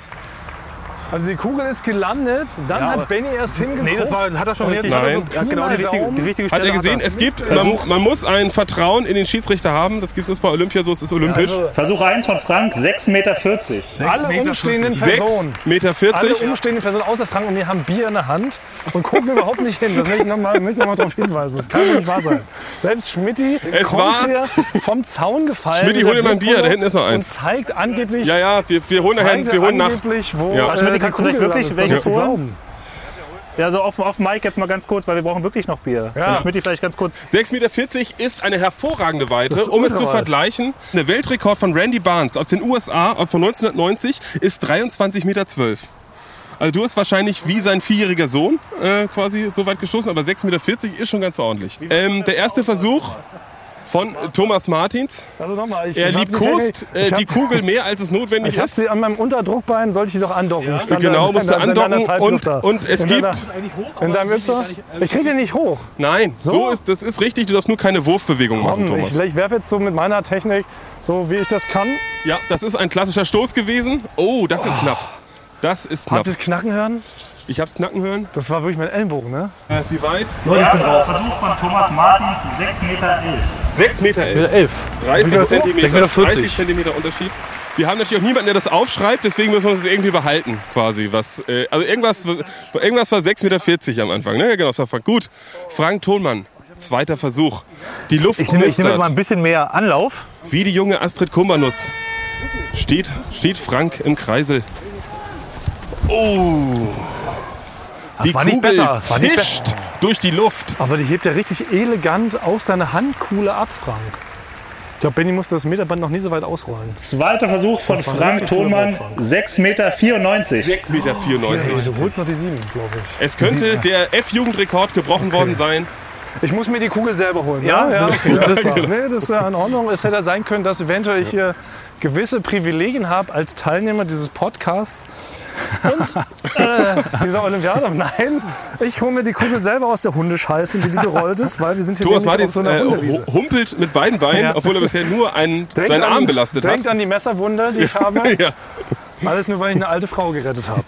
Also die Kugel ist gelandet, dann Ja, hat Benny erst hingeguckt. Nee, das, war, das hat er schon richtig. jetzt hat er Nein. so genau die richtige, die richtige Hat Stelle. er gesehen, es gibt, man, man muss ein Vertrauen in den Schiedsrichter haben. Das gibt es bei Olympia so, es ist olympisch. Also, Versuch 1 von Frank, 6,40 Meter. alle umstehenden 6,40 Personen. Meter. Alle 40. umstehenden Personen außer Frank und mir haben Bier in der Hand und gucken (laughs) überhaupt nicht hin. Das möchte ich nochmal noch mal darauf hinweisen. Das kann doch nicht wahr sein. Selbst Schmidti Es kommt war- hier vom Zaun gefallen. Schmidti, hol dir mal ein Bier, da hinten ist noch eins. Und zeigt angeblich, Ja, ja, wir, wir holen nachher, zeigt wir holen nach. angeblich wo Ja. äh, kannst du Kugel vielleicht wirklich welches holen? glauben. Ja, so auf, auf Mike jetzt mal ganz kurz, weil wir brauchen wirklich noch Bier. Ja. Schmidt vielleicht ganz kurz. 6,40 Meter ist eine hervorragende Weite. Um es zu vergleichen, der Weltrekord von Randy Barnes aus den USA von 1990 ist 23,12 Meter. Also du hast wahrscheinlich wie sein vierjähriger Sohn äh, quasi so weit gestoßen, aber 6,40 Meter ist schon ganz ordentlich. Ähm, der erste Versuch von Thomas Martins. Also nochmal, ich Er liebkost ich äh, die Kugel mehr, als es notwendig Ich habe ist. sie an meinem Unterdruckbein, sollte ich die doch andocken. Stand Genau, da- musst du andocken und, und es in gibt... Deiner, in deinem? Ich krieg den nicht hoch. Nein, so, ist, das ist richtig, du darfst nur keine Wurfbewegung machen, Thomas. ich, ich werfe jetzt so mit meiner Technik, so wie ich das kann. Ja, das ist ein klassischer Stoß gewesen. Oh, das ist knapp. Das ist knapp. Habt ihr das Knacken hören? Ich hab's knacken hören. Das war wirklich mein Ellenbogen, ne? Äh, wie weit? Versuch von Thomas Martins, 6,11 Meter. 6 Meter 11. 11. 30 Meter Zentimeter. 6,40 Meter. 30 Zentimeter Unterschied. Wir haben natürlich auch niemanden, der das aufschreibt, deswegen müssen wir das irgendwie behalten, quasi. Was, äh, also irgendwas, irgendwas war 6,40 Meter am Anfang, ne? Genau, das war Frank. Gut. Frank Thonmann, zweiter Versuch. Die Luft Ich nehme, ich nehme jetzt mal ein bisschen mehr Anlauf. wie die junge Astrid Kummernuss. steht, steht Frank im Kreisel. Oh. Das die war nicht Kugel besser. Das war nicht zischt durch die Luft. Aber die hebt ja richtig elegant aus deiner Handkuhle ab, Frank. Ich glaube, Benny musste das Meterband noch nie so weit ausrollen. Zweiter Versuch von Das Frank Thonmann, Wurf, Frank. 6,94 Meter. 6,94 Meter. Du holst noch die sieben, glaube ich. Es könnte der F-Jugendrekord gebrochen worden sein. Ich muss mir die Kugel selber holen. Ja, ne? ja, okay. das, ist, (laughs) nee, das ist ja in Ordnung. Es hätte ja sein können, dass eventuell ich hier gewisse Privilegien habe als Teilnehmer dieses Podcasts. Und äh, dieser Olympiade. Nein, ich hole mir die Kugel selber aus der Hundescheiße, die, die gerollt ist, weil wir sind hier Thomas nämlich auf Martins so einer äh, humpelt mit beiden Beinen, Ja. obwohl er bisher nur einen, Denkt seinen an- Arm belastet Denkt hat. an die Messerwunde, die ich habe. (laughs) Ja. Alles nur, weil ich eine alte Frau gerettet habe.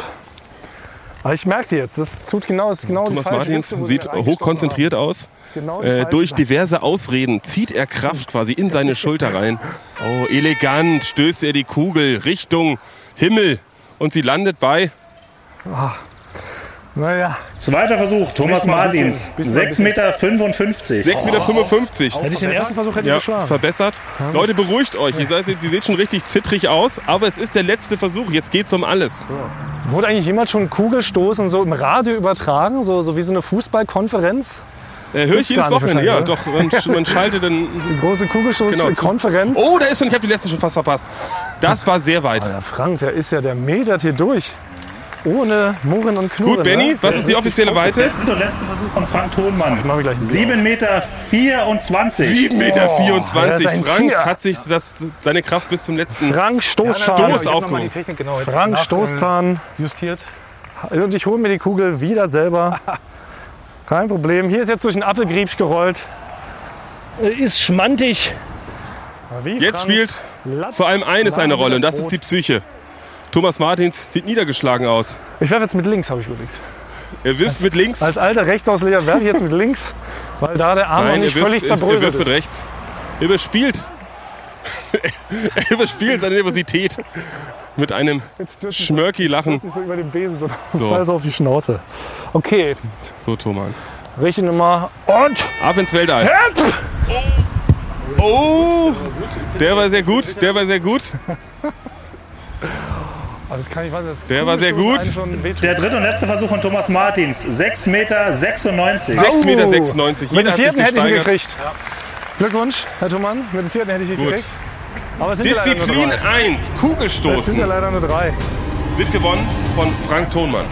Aber ich merke jetzt, das tut genau, das ist genau Thomas Martins sieht hochkonzentriert aus. haben. Genau die Äh, durch diverse Ausreden zieht er Kraft quasi in seine Schulter rein. Oh, elegant stößt er die Kugel Richtung Himmel und sie landet bei Naja, Zweiter Versuch, Thomas Martins, bisschen, bisschen mal ein 6,55 Meter. 6,55 Meter. hätte ich den ersten Versuch hätte Ja, geschlagen. verbessert. Leute, beruhigt euch. Ihr, seid, ihr seht schon richtig zittrig aus, aber es ist der letzte Versuch. Jetzt geht's um alles. Wurde eigentlich jemand schon Kugelstoßen so im Radio übertragen, so, so wie so eine Fußballkonferenz? Äh, höre ich jedes Wochenende. Ja, doch. Man, man (laughs) schaltet dann. Die große Kugelstoßkonferenz. Oh, da ist schon. Ich habe die letzte schon fast verpasst. Das war sehr weit. Der Frank, der ist ja der metert hier durch. Ohne Murren und Knurren. Gut, Benny, ne? was ist die offizielle Weite? Dritter und letzter Versuch von Frank Thonmann. machen wir gleich ein Bier 7,24 Meter. 24. 7,24 Meter. er ein Frank Tier. hat sich das, seine Kraft bis zum letzten. Frank Stoßzahn. Stoß ich hab noch mal aufgehoben. die Technik genau Frank Stoßzahn. justiert. Und ich hole mir die Kugel wieder selber. (laughs) Kein Problem. Hier ist jetzt durch den Appelgriebsch gerollt. Äh, Ist schmantig. Jetzt Franz spielt Latz, vor allem eines eine Rolle und das ist die Psyche. Thomas Martins sieht niedergeschlagen aus. Ich werfe jetzt mit links, habe ich überlegt. Er wirft mit links. Als alter Rechtsausleger werfe ich jetzt mit links, weil da der Arm noch Nein, nicht er wirft, völlig er zerbröselt wirft mit ist. rechts. Er überspielt. (laughs) er überspielt seine Nervosität mit einem Schmörki-Lachen. so über den Besen so, So. so. auf die Schnauze. Okay, So, Thomas. richtige Nummer und Ab ins Weltall. Hep! Oh! Der war sehr gut, der war sehr gut. (laughs) Das kann ich weiß, das Der war sehr gut. Der dritte und letzte Versuch von Thomas Martins, 6,96 Meter. 6,96 Oh. Meter. Mit dem vierten hätte ich ihn gekriegt. Glückwunsch, Herr Thumann. Mit dem vierten hätte ich ihn Gut. gekriegt. Ja Disziplin nur drei. 1, Es sind ja Kugelstoßen, leider nur drei. wird gewonnen von Frank Thonmann.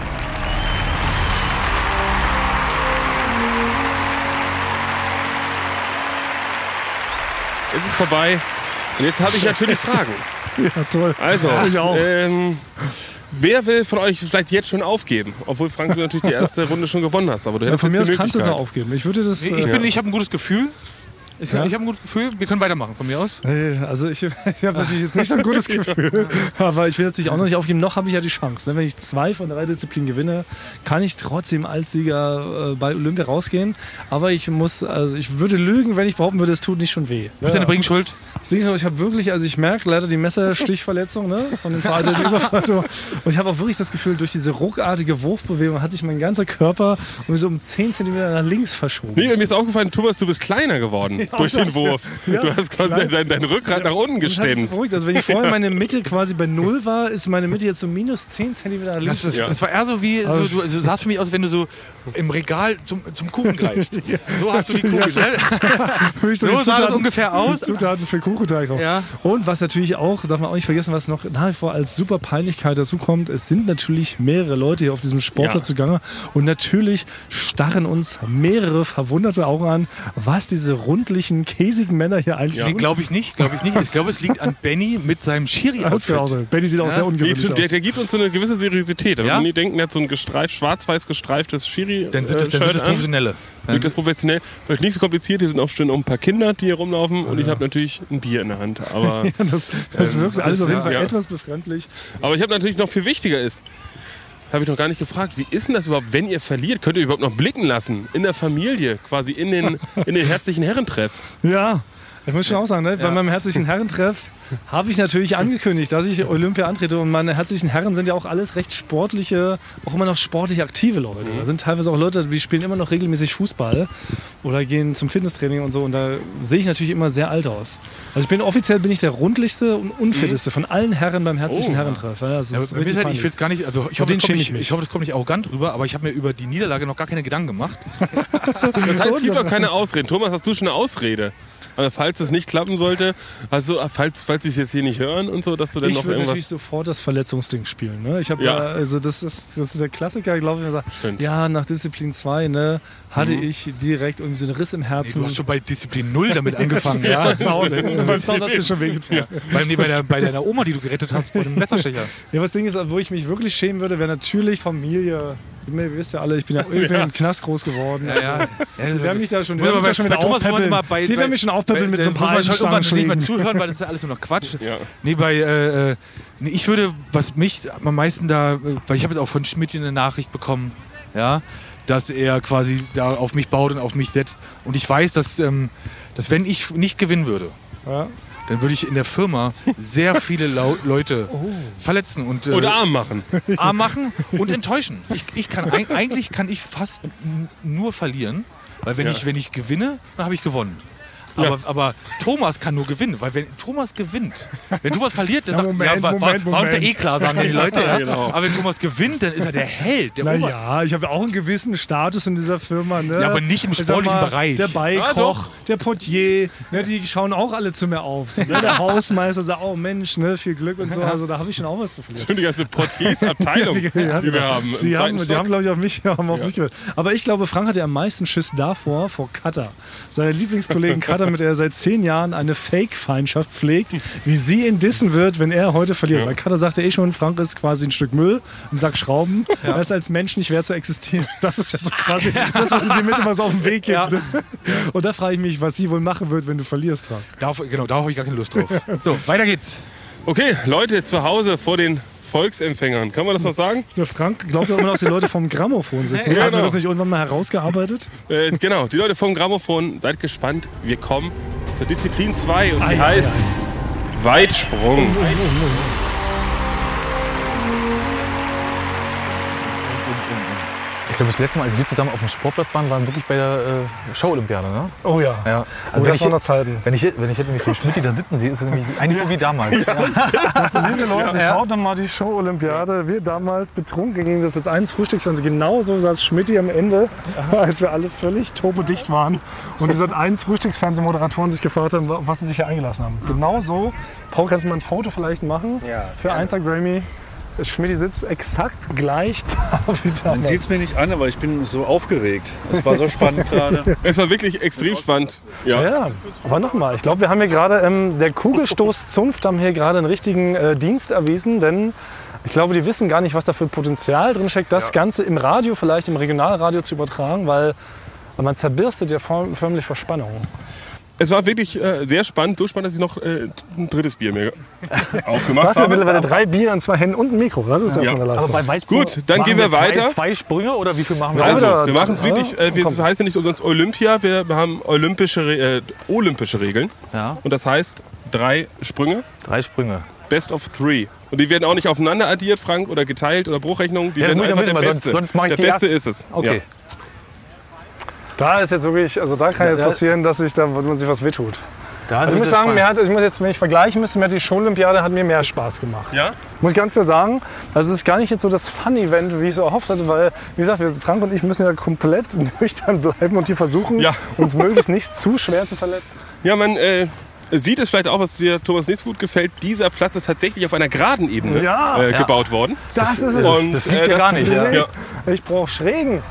Es ist vorbei. Und jetzt habe ich natürlich (laughs) Fragen. Ja, toll. Also, ich auch. Ähm, wer will von euch vielleicht jetzt schon aufgeben? Obwohl Frank du natürlich die erste Runde schon gewonnen hast, aber du Ja, hättest von mir aus kannst du Möglichkeit. aufgeben. Ich würde das. Ich, äh, bin, ich habe ein gutes Gefühl. Ich, Ja? ich habe ein gutes Gefühl. Wir können weitermachen von mir aus. Nee, also ich, (laughs) ich habe natürlich jetzt nicht so ein gutes Gefühl, aber ich will natürlich auch noch nicht aufgeben. Noch habe ich ja die Chance. Ne? Wenn ich zwei von drei Disziplinen gewinne, kann ich trotzdem als Sieger äh, bei Olympia rausgehen. Aber ich muss, also ich würde lügen, wenn ich behaupten würde, es tut nicht schon weh. Was ist deine Bringschuld? Ich habe wirklich, also ich merke leider die Messerstichverletzung ne, von dem veralteten Überfall. Und ich habe auch wirklich das Gefühl, durch diese ruckartige Wurfbewegung hat sich mein ganzer Körper um so um 10 cm nach links verschoben. Nee, mir ist aufgefallen, Thomas, du bist kleiner geworden (laughs) durch den das- Wurf. ja. du hast quasi dein, dein Rückgrat nach unten Das gestemmt. verrückt. Also wenn ich vorher meine (laughs) Mitte quasi bei Null war, ist meine Mitte jetzt so minus 10 cm nach links. Das, das, Ja. das war eher so wie, so, du, also, sahst für mich aus, wenn du so im Regal zum, zum Kuchen greifst. (laughs) So hast du die Kuchen. Ne? So sah das ungefähr aus. Zutaten für Kuchenteig auch. Ja. Und was natürlich auch, darf man auch nicht vergessen, was noch nach wie vor als super Peinlichkeit dazu kommt, es sind natürlich mehrere Leute hier auf diesem Sportplatz Ja. zugange und natürlich starren uns mehrere verwunderte Augen an, was diese rundlichen, käsigen Männer hier Nee, tun. glaube ich nicht, glaube ich nicht. Ich glaube, es liegt an Benny mit seinem Das auch Schiri-Outfit. sein. Benny sieht auch sehr ungewöhnlich der, aus. der gibt uns so eine gewisse Seriosität. Aber Ja? wenn die denken, der hat so ein gestreift, schwarz-weiß gestreiftes schiri Dann sind das, dann äh, sind das. Professionelle. Wirkt das professionell. Vielleicht nicht so kompliziert. Hier sind auch schon ein paar Kinder, die hier rumlaufen. Und ich habe natürlich ein Bier in der Hand. Aber, (laughs) Das, das wirkt alles auf jeden Fall ja. etwas befremdlich. aber ich habe natürlich noch viel wichtiger ist. Habe ich noch gar nicht gefragt. Wie ist denn das überhaupt, wenn ihr verliert? Könnt ihr überhaupt noch blicken lassen? In der Familie, quasi in den, in den herzlichen Herrentreffs. Ja, Ich muss schon auch sagen, ne? bei meinem herzlichen Herrentreff habe ich natürlich angekündigt, dass ich Olympia antrete. Und meine herzlichen Herren sind ja auch alles recht sportliche, auch immer noch sportlich aktive Leute. Da sind teilweise auch Leute, die spielen immer noch regelmäßig Fußball oder gehen zum Fitnesstraining und so. Und da sehe ich natürlich immer sehr alt aus. Also ich bin offiziell bin ich der rundlichste und unfitteste von allen Herren beim herzlichen Oh. Herrentreff. Ja, das ist Ja, halt, ich peinlich. will es gar nicht, also ich hoffe, das nicht, ich hoffe, das kommt nicht arrogant rüber, aber ich habe mir über die Niederlage noch gar keine Gedanken gemacht. (laughs) Das heißt, es gibt auch keine Ausreden. Thomas, hast du schon eine Ausrede? Also, falls es nicht klappen sollte, also falls, falls sie es jetzt hier nicht hören und so, dass du dann ich noch würde natürlich irgendwas. sofort das Verletzungsding spielen. Ne? Ich habe Ja. ja. also das ist, das ist der Klassiker, glaube ich. sagt. Ja, nach Disziplin 2 ne, hatte ich direkt irgendwie so einen Riss im Nee, Herzen. du hast schon bei Disziplin 0 damit angefangen. (laughs) ja. Beim Zaun, ne? (laughs) Beim Zaun hat es schon wehgetan. Bei, nee, bei, der, bei deiner Oma, die du gerettet hast vor dem (laughs) Messerstecher. Ja, was Ding ist, wo ich mich wirklich schämen würde, wäre natürlich Familie. Ihr wisst ja alle, ich bin ja ich bin im Knast groß geworden. Ja, ja. Die werden mich da schon, die werden mich schon wieder aufpäppeln. bei- Die werden mich schon aufpäppeln mit so ein paar muss man schon irgendwann nicht mehr zuhören, weil das ist ja alles nur noch Quatsch. Ja. Nee, bei, äh, äh, nee, ich würde, was mich am meisten da, weil ich habe jetzt auch von Schmidt eine Nachricht bekommen, ja, dass er quasi da auf mich baut und auf mich setzt. Und ich weiß, dass, ähm, dass wenn ich nicht gewinnen würde, Ja. Dann würde ich in der Firma sehr viele Lau Leute verletzen und äh, Oder arm machen. (laughs) arm machen und enttäuschen. Ich, ich kann, eig- eigentlich kann ich fast nur verlieren, weil wenn, Ja. ich, wenn ich gewinne, dann habe ich gewonnen. Aber, aber Thomas kann nur gewinnen, weil wenn Thomas gewinnt, wenn Thomas verliert, dann Ja, sagt Moment, ja, war, Moment, war, war uns ja eh klar, sagen die (laughs) Leute. Ja. genau. Aber wenn Thomas gewinnt, dann ist er der Held, der Ober Naja, ich habe ja auch einen gewissen Status in dieser Firma. Ne? Ja, aber nicht im sportlichen mal, Bereich. Der Beikoch, der Portier, ne, die schauen auch alle zu mir auf. So, ne? Der (laughs) Hausmeister sagt, oh Mensch, ne, viel Glück und so. Also da habe ich schon auch was zu verlieren. Die ganze Portiersabteilung, (laughs) Ja, die, ja, wir haben. Die haben, die haben glaube ich, auf mich, haben auf mich gehört. Aber ich glaube, Frank hatte am meisten Schiss davor, vor Cutter. Seine Lieblingskollegen Cutter, mit der er seit zehn Jahren eine Fake-Feindschaft pflegt, wie sie ihn dissen wird, wenn er heute verliert. Weil Cutter sagte eh schon, Frank ist quasi ein Stück Müll, ein Sack Schrauben. Er ist als Mensch nicht wert zu existieren. (laughs) Das ist ja so quasi das, was in dir mit immer so auf den Weg gibt. Und da frage ich mich, was sie wohl machen wird, wenn du verlierst, Frank. Darauf, genau, da habe ich gar keine Lust drauf. (laughs) So, weiter geht's. Okay, Leute zu Hause vor den Volksempfängern. Kann man das noch sagen? Der Frank glaubt ja immer noch, dass die Leute vom Grammophon sitzen. Ja, Haben wir das nicht irgendwann mal herausgearbeitet? Äh, genau, die Leute vom Grammophon, seid gespannt. Wir kommen zur Disziplin 2 und sie Ei, heißt ei, Weitsprung. Ich glaube, das letzte Mal, als wir zusammen auf dem Sportplatz waren, waren wirklich bei der äh, Show-Olympiade. Ne? Oh ja. Ja. Oh, Also wenn, das ich, noch Zeiten. wenn, ich, wenn ich jetzt nämlich so Schmidt da sitzen sehe, ist es nämlich eigentlich so wie damals. Ja. Also, liebe Leute, schaut doch mal die Show-Olympiade. Wir damals betrunken gingen das jetzt eins Frühstücksfernsehen. Genauso saß Schmidti am Ende, als wir alle völlig topodicht waren. Und die seit eins Frühstücksfernsehmoderatoren sich gefragt haben, was sie sich hier eingelassen haben. Genauso. Paul, kannst du mal ein Foto vielleicht machen? Für Instagrammy. Schmidti sitzt exakt gleich da wie Man damals. sieht es mir nicht an, aber ich bin so aufgeregt. Es war so spannend gerade. (laughs) Es war wirklich extrem spannend. Ja. Ja, aber nochmal, ich glaube, wir haben hier gerade, ähm, der Kugelstoß Zunft haben hier gerade einen richtigen äh, Dienst erwiesen, denn ich glaube, die wissen gar nicht, was da für Potenzial drin steckt, das Ganze im Radio, vielleicht im Regionalradio zu übertragen, weil man zerbirstet ja förm- förmlich vor Spannung. Es war wirklich äh, sehr spannend, so spannend, dass ich noch äh, ein drittes Bier mir Du (laughs) aufgemacht hast ja habe. mittlerweile drei Bier in zwei Händen und ein Mikro, das ist erstmal eine Aber Leistung. bei Weitsprung Gut, dann gehen wir zwei, weiter. Zwei Sprünge oder wie viel machen wir? Ja, Also, wieder- wir machen es ja, wirklich, äh, wir komm. heißen nicht umsonst Olympia, wir haben olympische, äh, olympische Regeln. Ja, Und das heißt drei Sprünge, drei Sprünge. best of three. Und die werden auch nicht aufeinander addiert, Frank, oder geteilt oder Bruchrechnung. Die Ja, werden einfach der Beste. sonst- sonst mache ich der die Beste erste. ist es. Okay. Ja. Da ist jetzt wirklich, also da kann jetzt passieren, dass sich da man sich was wehtut. Da Also ich muss sagen, mir hat, ich muss jetzt, wenn ich vergleichen müsste, mir hat die Show-Olympiade hat mir mehr Spaß gemacht. Ja? Muss ich ganz klar sagen. Also es ist gar nicht jetzt so das Fun-Event, wie ich so erhofft hatte, weil, wie gesagt, wir, Frank und ich müssen ja komplett (laughs) nüchtern bleiben und hier versuchen, Ja. uns möglichst nicht zu schwer zu verletzen. Ja, man äh, sieht es vielleicht auch, was dir Thomas nicht so gut gefällt. Dieser Platz ist tatsächlich auf einer geraden Ebene Ja. äh, gebaut worden. Das, ist es. das- das liegt äh, ja gar nicht. Ja. Ja. Ich brauche Schrägen.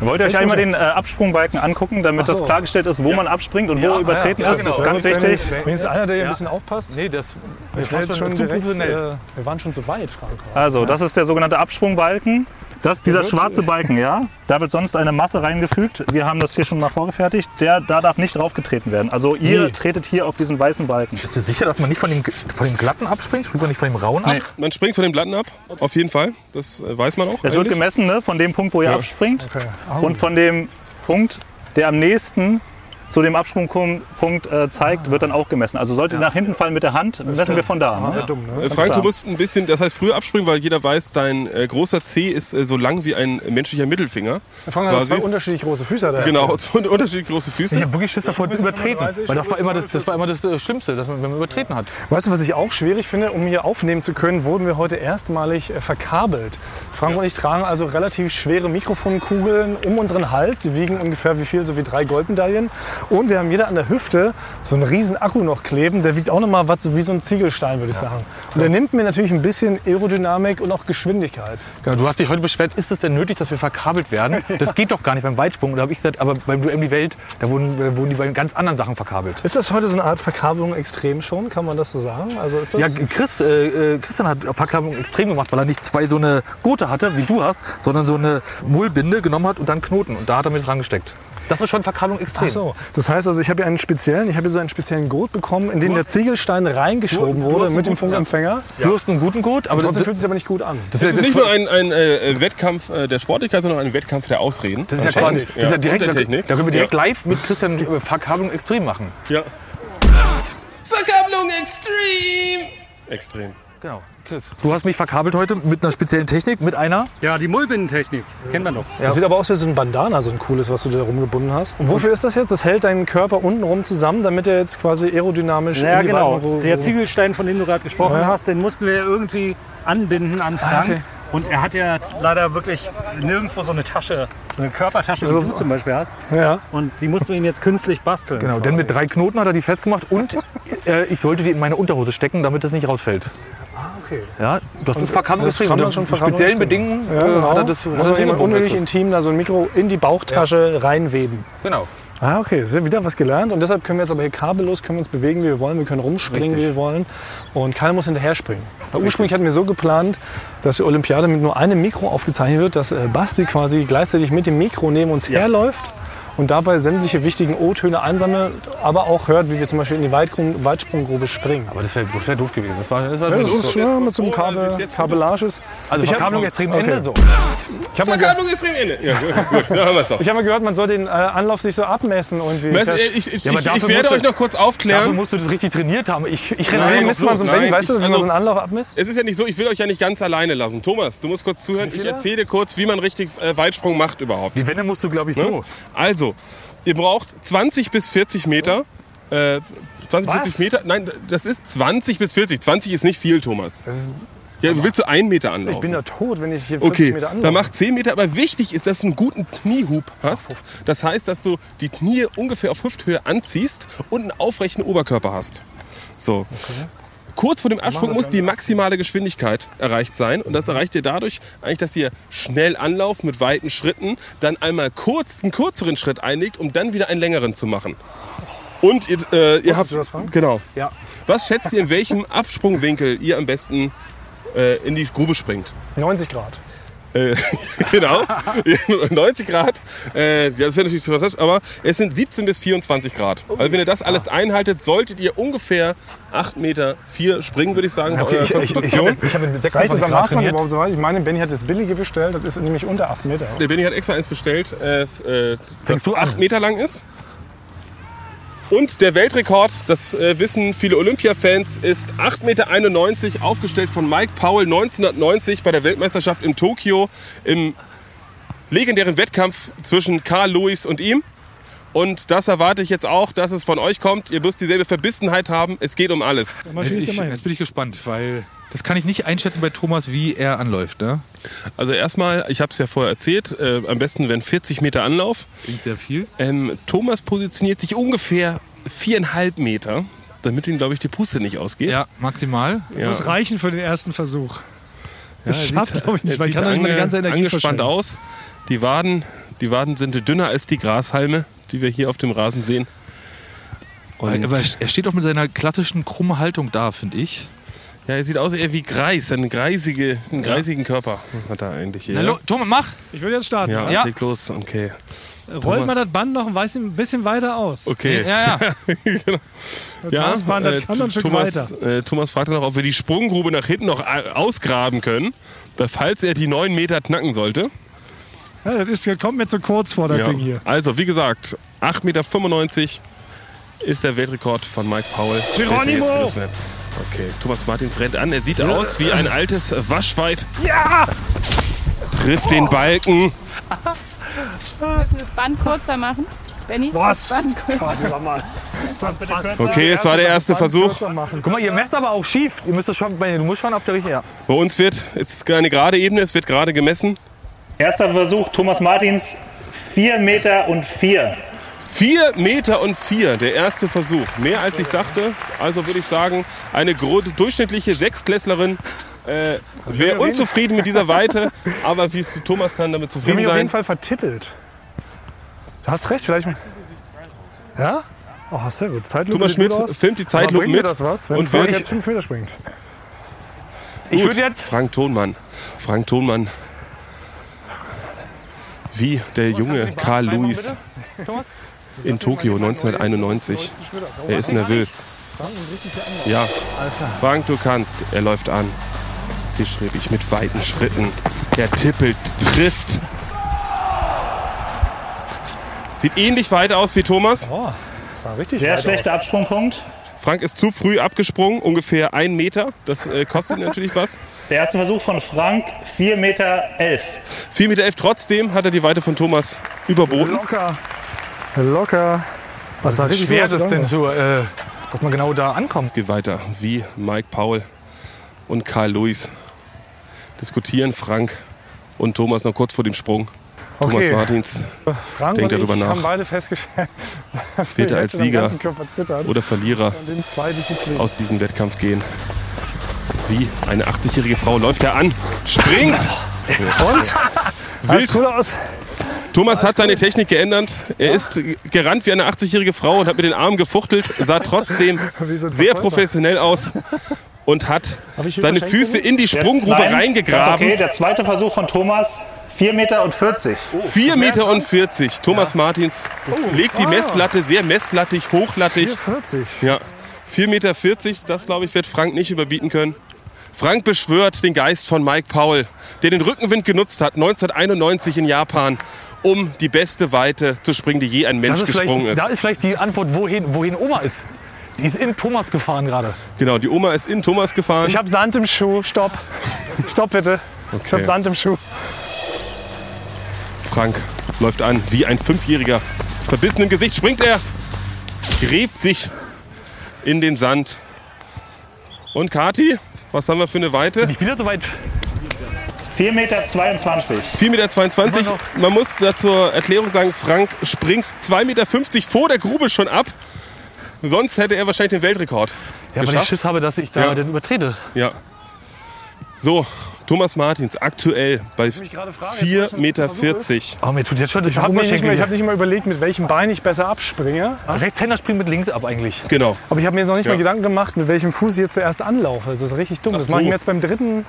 Wollt ihr euch Ich einmal den äh, Absprungbalken angucken, damit so. das klargestellt ist, wo man abspringt und wo Ja, übertreten ja, ist? genau. Das ist ganz Wenn- wichtig. Wenn jetzt einer, der hier ein bisschen aufpasst. Nee, das, das war schon zu professionell. äh, wir waren schon zu weit, Frank. Also, das ist der sogenannte Absprungbalken. Das, dieser schwarze Balken, ja, da wird sonst eine Masse reingefügt. Wir haben das hier schon mal vorgefertigt. Der, da darf nicht draufgetreten werden. Also ihr Nee. tretet hier auf diesen weißen Balken. Bist du sicher, dass man nicht von dem, von dem Glatten abspringt? Springt man nicht von dem Rauen ab? Man springt von den Platten ab, auf jeden Fall. Das äh, weiß man auch. Es wird eigentlich. gemessen ne, von dem Punkt, wo ihr Ja. abspringt Okay. und von dem Punkt, der am nächsten zu dem Absprungpunkt äh, zeigt, wird dann auch gemessen. Also sollte ihr nach hinten fallen mit der Hand, messen wir von da. Ne? Dumm, ne? Frank, du musst ein bisschen, das heißt früher abspringen, weil jeder weiß, dein äh, großer C ist äh, so lang wie ein menschlicher Mittelfinger. Frank hat Quasi. zwei unterschiedlich große Füße. er Genau, (laughs) zwei unterschiedlich große Ich Füße. habe wirklich Schiss davor zu übertreten. 35, Weil das war immer das, 45. das, war immer das äh, Schlimmste, dass man, wenn man übertreten hat. Weißt du, was ich auch schwierig finde? Um hier aufnehmen zu können, wurden wir heute erstmalig äh, verkabelt. Frank und ich tragen also relativ schwere Mikrofonkugeln um unseren Hals. Die wiegen ungefähr wie viel? So wie drei Goldmedaillen. Und wir haben jeder an der Hüfte so einen riesen Akku noch kleben. Der wiegt auch noch mal was so wie so ein Ziegelstein, würde ich sagen. Und der nimmt mir natürlich ein bisschen Aerodynamik und auch Geschwindigkeit. Genau, du hast dich heute beschwert, ist es denn nötig, dass wir verkabelt werden? (laughs) Das geht doch gar nicht beim Weitsprung. Da habe ich gesagt, aber beim Duell die Welt, da wurden, äh, wurden die bei ganz anderen Sachen verkabelt. Ist das heute so eine Art Verkabelung extrem schon? Kann man das so sagen? Also ist das Ja, Chris, äh, äh, Christian hat Verkabelung extrem gemacht, weil er nicht zwei so eine Gurte hatte, wie du hast, sondern so eine Mullbinde genommen hat und dann Knoten. Und da hat er mit dran gesteckt. Das ist schon Verkabelung extrem. Ach so. Das heißt also, ich habe hier einen speziellen, ich habe hier so einen speziellen Gurt bekommen, in den der Ziegelstein reingeschoben du hast wurde mit dem Funkempfänger. Du hast einen guten Gurt, aber Trotzdem das, fühlt es sich aber nicht gut an. das, Es ist nicht nur ein, ein äh, Wettkampf äh, der Sportlichkeit, sondern ein Wettkampf der Ausreden. das ist ja. Technik. Das ist ja direkt, da, Technik. da können wir direkt live mit Christian äh, Verkabelung extrem machen. Ja. Verkabelung extrem. Extrem. Genau. Chris, du hast mich verkabelt heute mit einer speziellen Technik, mit einer. Ja, die Mullbindentechnik, kennt man doch. Das sieht aber aus wie so ein Bandana, so ein cooles, was du da rumgebunden hast. Und wofür ist das jetzt? Das hält deinen Körper untenrum zusammen, damit er jetzt quasi aerodynamisch Ja, in die genau. Weiten- Der Ziegelstein, von dem du gerade gesprochen Ja. hast, den mussten wir irgendwie anbinden an Frank. okay. Und er hat ja leider wirklich nirgendwo so eine Tasche, so eine Körpertasche, wie du zum Beispiel hast. Ja. Und die mussten wir ihm jetzt künstlich basteln. Genau, denn mit drei Knoten hat er die festgemacht und äh, ich sollte die in meine Unterhose stecken, damit das nicht rausfällt. Okay. Ja, das ist Das extrem. kann man Unter speziellen. Bedingungen Ja, äh, genau. hat er das, Muss man jemand unnötig intim da so ein Mikro in die Bauchtasche reinweben. Genau. Ah, okay, ist ja wieder was gelernt. Und deshalb können wir jetzt aber hier kabellos können wir uns bewegen, wie wir wollen. Wir können rumspringen, Richtig. wie wir wollen. Und keiner muss hinterher springen. Ursprünglich hatten wir so geplant, dass die Olympiade mit nur einem Mikro aufgezeichnet wird, dass äh, Basti quasi gleichzeitig mit dem Mikro neben uns herläuft und dabei sämtliche wichtigen O-Töne einsammelt, aber auch hört, wie wir zum Beispiel in die Weitsprunggrube springen. Aber das wäre wär doof gewesen. Das war, das war Das schon ist schon mit so einem also Kabel, Kabellages. Also Ich hab- Verkabelung extrem okay. Ende. So. Ich habe Verkabelung extrem Ende. Ja, gut, (laughs) ich hab mal gehört, man soll den äh, Anlauf sich so abmessen. Irgendwie. Weißt du, Das- Ich, ich, Ja, ich, dafür ich werde musst euch du- noch kurz Dafür aufklären. musst du das richtig trainiert haben. Ich, ich renne Wie einfach misst man so ein Benny? Nein, Weißt du, ich- wie man also- so einen Anlauf abmisst? Es ist ja nicht so, ich will euch ja nicht ganz alleine lassen. Thomas, du musst kurz zuhören. Ich erzähle dir kurz, wie man richtig äh, Weitsprung macht überhaupt. Die Wände musst du, glaube ich, so. Ne? Also, ihr braucht 20 bis 40 Meter. Äh, 20, 40 Meter? Nein, das ist 20 bis 40. 20 ist nicht viel, Thomas. Ja, du willst du einen Meter anlaufen? Ich bin ja tot, wenn ich hier 40 Okay, Meter anlaufe. dann mach 10 Meter. Aber wichtig ist, dass du einen guten Kniehub hast. Das heißt, dass du die Knie ungefähr auf Hüfthöhe anziehst und einen aufrechten Oberkörper hast. So. Kurz vor dem Absprung muss die maximale Geschwindigkeit erreicht sein. Und das erreicht ihr dadurch, eigentlich, dass ihr schnell anlauft mit weiten Schritten, dann einmal kurz einen kürzeren Schritt einlegt, um dann wieder einen längeren zu machen. Und ihr, äh, ihr habt. Genau. Ja. Was schätzt ihr, in welchem (laughs) Absprungwinkel ihr am besten äh, in die Grube springt? 90 Grad. Äh, (laughs) genau, (laughs) 90 Grad. Äh, das wäre natürlich zu fantastisch, aber es sind 17 bis 24 Grad. Also wenn ihr das alles einhaltet, solltet ihr ungefähr 8 Meter 4 springen, würde ich sagen, bei Okay, eurer ich, ich, ich, habe hab mit Reicht 26 das am Grad Radband trainiert. überhaupt so weit? Ich meine, Benny hat das billige bestellt, das ist nämlich unter 8 Meter. Der Benny hat extra eins bestellt, äh, äh, das Fängst du an? 8 Meter lang ist. Und der Weltrekord, das äh, wissen viele Olympia-Fans, ist 8,91 Meter, aufgestellt von Mike Powell 1990 bei der Weltmeisterschaft in Tokio im legendären Wettkampf zwischen Carl Lewis und ihm. Und das erwarte ich jetzt auch, dass es von euch kommt. Ihr müsst dieselbe Verbissenheit haben. Es geht um alles. Jetzt, ich, jetzt bin ich gespannt, weil das kann ich nicht einschätzen bei Thomas, wie er anläuft. Ne? Also erstmal, ich habe es ja vorher erzählt, äh, am besten wenn 40 Meter Anlauf. Klingt sehr viel. Ähm, Thomas positioniert sich ungefähr viereinhalb Meter, damit ihm, glaube ich, die Puste nicht ausgeht. Ja, maximal. Ja. Muss reichen für den ersten Versuch. Ja, Das schafft, glaube ich, nicht, er weil ich sieht kann doch nicht meine ganze Energie angespannt verschwenden. aus. Die Waden, die Waden sind dünner als die Grashalme, die wir hier auf dem Rasen sehen. Und Aber er steht auch mit seiner klassischen krummen Haltung da, finde ich. Ja, er sieht aus eher wie Greis, einen, greisige, einen greisigen Körper hat er eigentlich hier. Na, lo- Thomas, mach! Ich will jetzt starten. ja, Ja. leg los, okay. Rollt Thomas. mal das Band noch ein bisschen weiter aus. Okay. Ja, ja. (laughs) Das Ja, Maßband, das äh, kann noch ein Stück Thomas, weiter. äh, Thomas fragt noch, ob wir die Sprunggrube nach hinten noch a- ausgraben können, falls er die neun Meter knacken sollte. Ja, das, ist, das kommt mir zu kurz vor, das Ja. Ding hier. Also, wie gesagt, 8,95 Meter ist der Weltrekord von Mike Powell. Geronimo! Okay, Thomas Martins rennt an. Er sieht aus wie ein altes Waschweib. Ja! Trifft den Balken. Wir müssen das Band kurzer machen. Benny, Was? das Band kurzer. Okay, es war der erste Versuch. Guck mal, ihr messt aber auch schief. Ihr müsst es schon, du musst schon auf der richtigen. Ja. Bei uns wird, es ist eine gerade Ebene, es wird gerade gemessen. Erster Versuch, Thomas Martins, 4 Meter und 4. 4 Meter und 4, der erste Versuch. Mehr als ich dachte. Also würde ich sagen, eine durchschnittliche Sechstklässlerin äh, wäre unzufrieden mit dieser Weite. Aber wie Thomas kann damit Ich habe zufrieden mich auf jeden sein. Fall vertippelt. Du hast recht, vielleicht. Ja? Oh, sehr gut. Zeitlupe Thomas Schmidt filmt die Zeitlupe bringt mir mit. das was, wenn und Frank jetzt 5 Meter springt? Ich würde jetzt. Frank Thonmann. Frank Thonmann. Wie der junge Carl Lewis in Tokio 1991. Er ist nervös. Ja, Frank, du kannst. Er läuft an. Zielstrebig mit weiten Schritten. Er tippelt, trifft. Sieht ähnlich weit aus wie Thomas. Oh, das sah richtig Sehr schlechter Absprungpunkt. Frank ist zu früh abgesprungen, ungefähr ein Meter. Das äh, kostet natürlich was. (laughs) Der erste Versuch von Frank, 4 Meter 11. 4,11 Meter. Trotzdem hat er die Weite von Thomas überboten. Locker. Locker. Was schwer gut ist aus, es denn so, äh, dass man genau da ankommt? Es geht weiter, wie Mike Paul und Karl Lewis diskutieren. Frank und Thomas noch kurz vor dem Sprung. Thomas Okay. Martins Frank Denkt darüber ich nach. haben beide festgestellt, (laughs) dass Wird wir er als Sieger oder Verlierer aus diesem Wettkampf gehen. Wie eine 80-jährige Frau läuft er an, springt. (laughs) Und? Wild. Cool aus. Thomas hat seine Technik geändert. Er ist gerannt wie eine 80-jährige Frau und hat mit den Armen gefuchtelt, sah (laughs) trotzdem sehr professionell aus und hat seine Füße in die Jetzt Sprunggrube nein, reingegraben. Okay, der zweite Versuch von Thomas, 4 Meter und 40. 4,40 Meter. und 40. Thomas Martins legt die Messlatte sehr messlattig, hochlattig. 440. Ja, 4,40 Meter, das glaube ich, wird Frank nicht überbieten können. Frank beschwört den Geist von Mike Powell, der den Rückenwind genutzt hat, 1991 in Japan, um die beste Weite zu springen, die je ein Mensch gesprungen ist. da ist vielleicht die Antwort, wohin, wohin Oma ist. Die ist in Thomas gefahren gerade. Genau, die Oma ist in Thomas gefahren. Ich habe Sand im Schuh. Stopp. Stopp bitte. Ich habe Okay. Sand im Schuh. Frank läuft an wie ein Fünfjähriger. Verbissen im Gesicht springt er, gräbt sich in den Sand. Und Kati, was haben wir für eine Weite? Nicht wieder so weit. 4 Meter 22. 4,22 Meter. Man muss da zur Erklärung sagen, Frank springt 2,50 Meter vor der Grube schon ab. Sonst hätte er wahrscheinlich den Weltrekord. Ja, weil ich. Schiss habe, dass ich da Ja. den übertrete. Ja. So, Thomas Martins aktuell bei 4,40 Meter. Oh, mir tut jetzt schon das Ich habe nicht, Oberschenkel mehr- ich hab nicht mal überlegt, mit welchem Bein ich besser abspringe. Rechtshänder springt mit links ab eigentlich. Genau. Aber ich habe mir noch nicht Ja. mal Gedanken gemacht, mit welchem Fuß ich jetzt zuerst anlaufe. Das ist richtig dumm. Ach Das so. mache ich mir jetzt beim dritten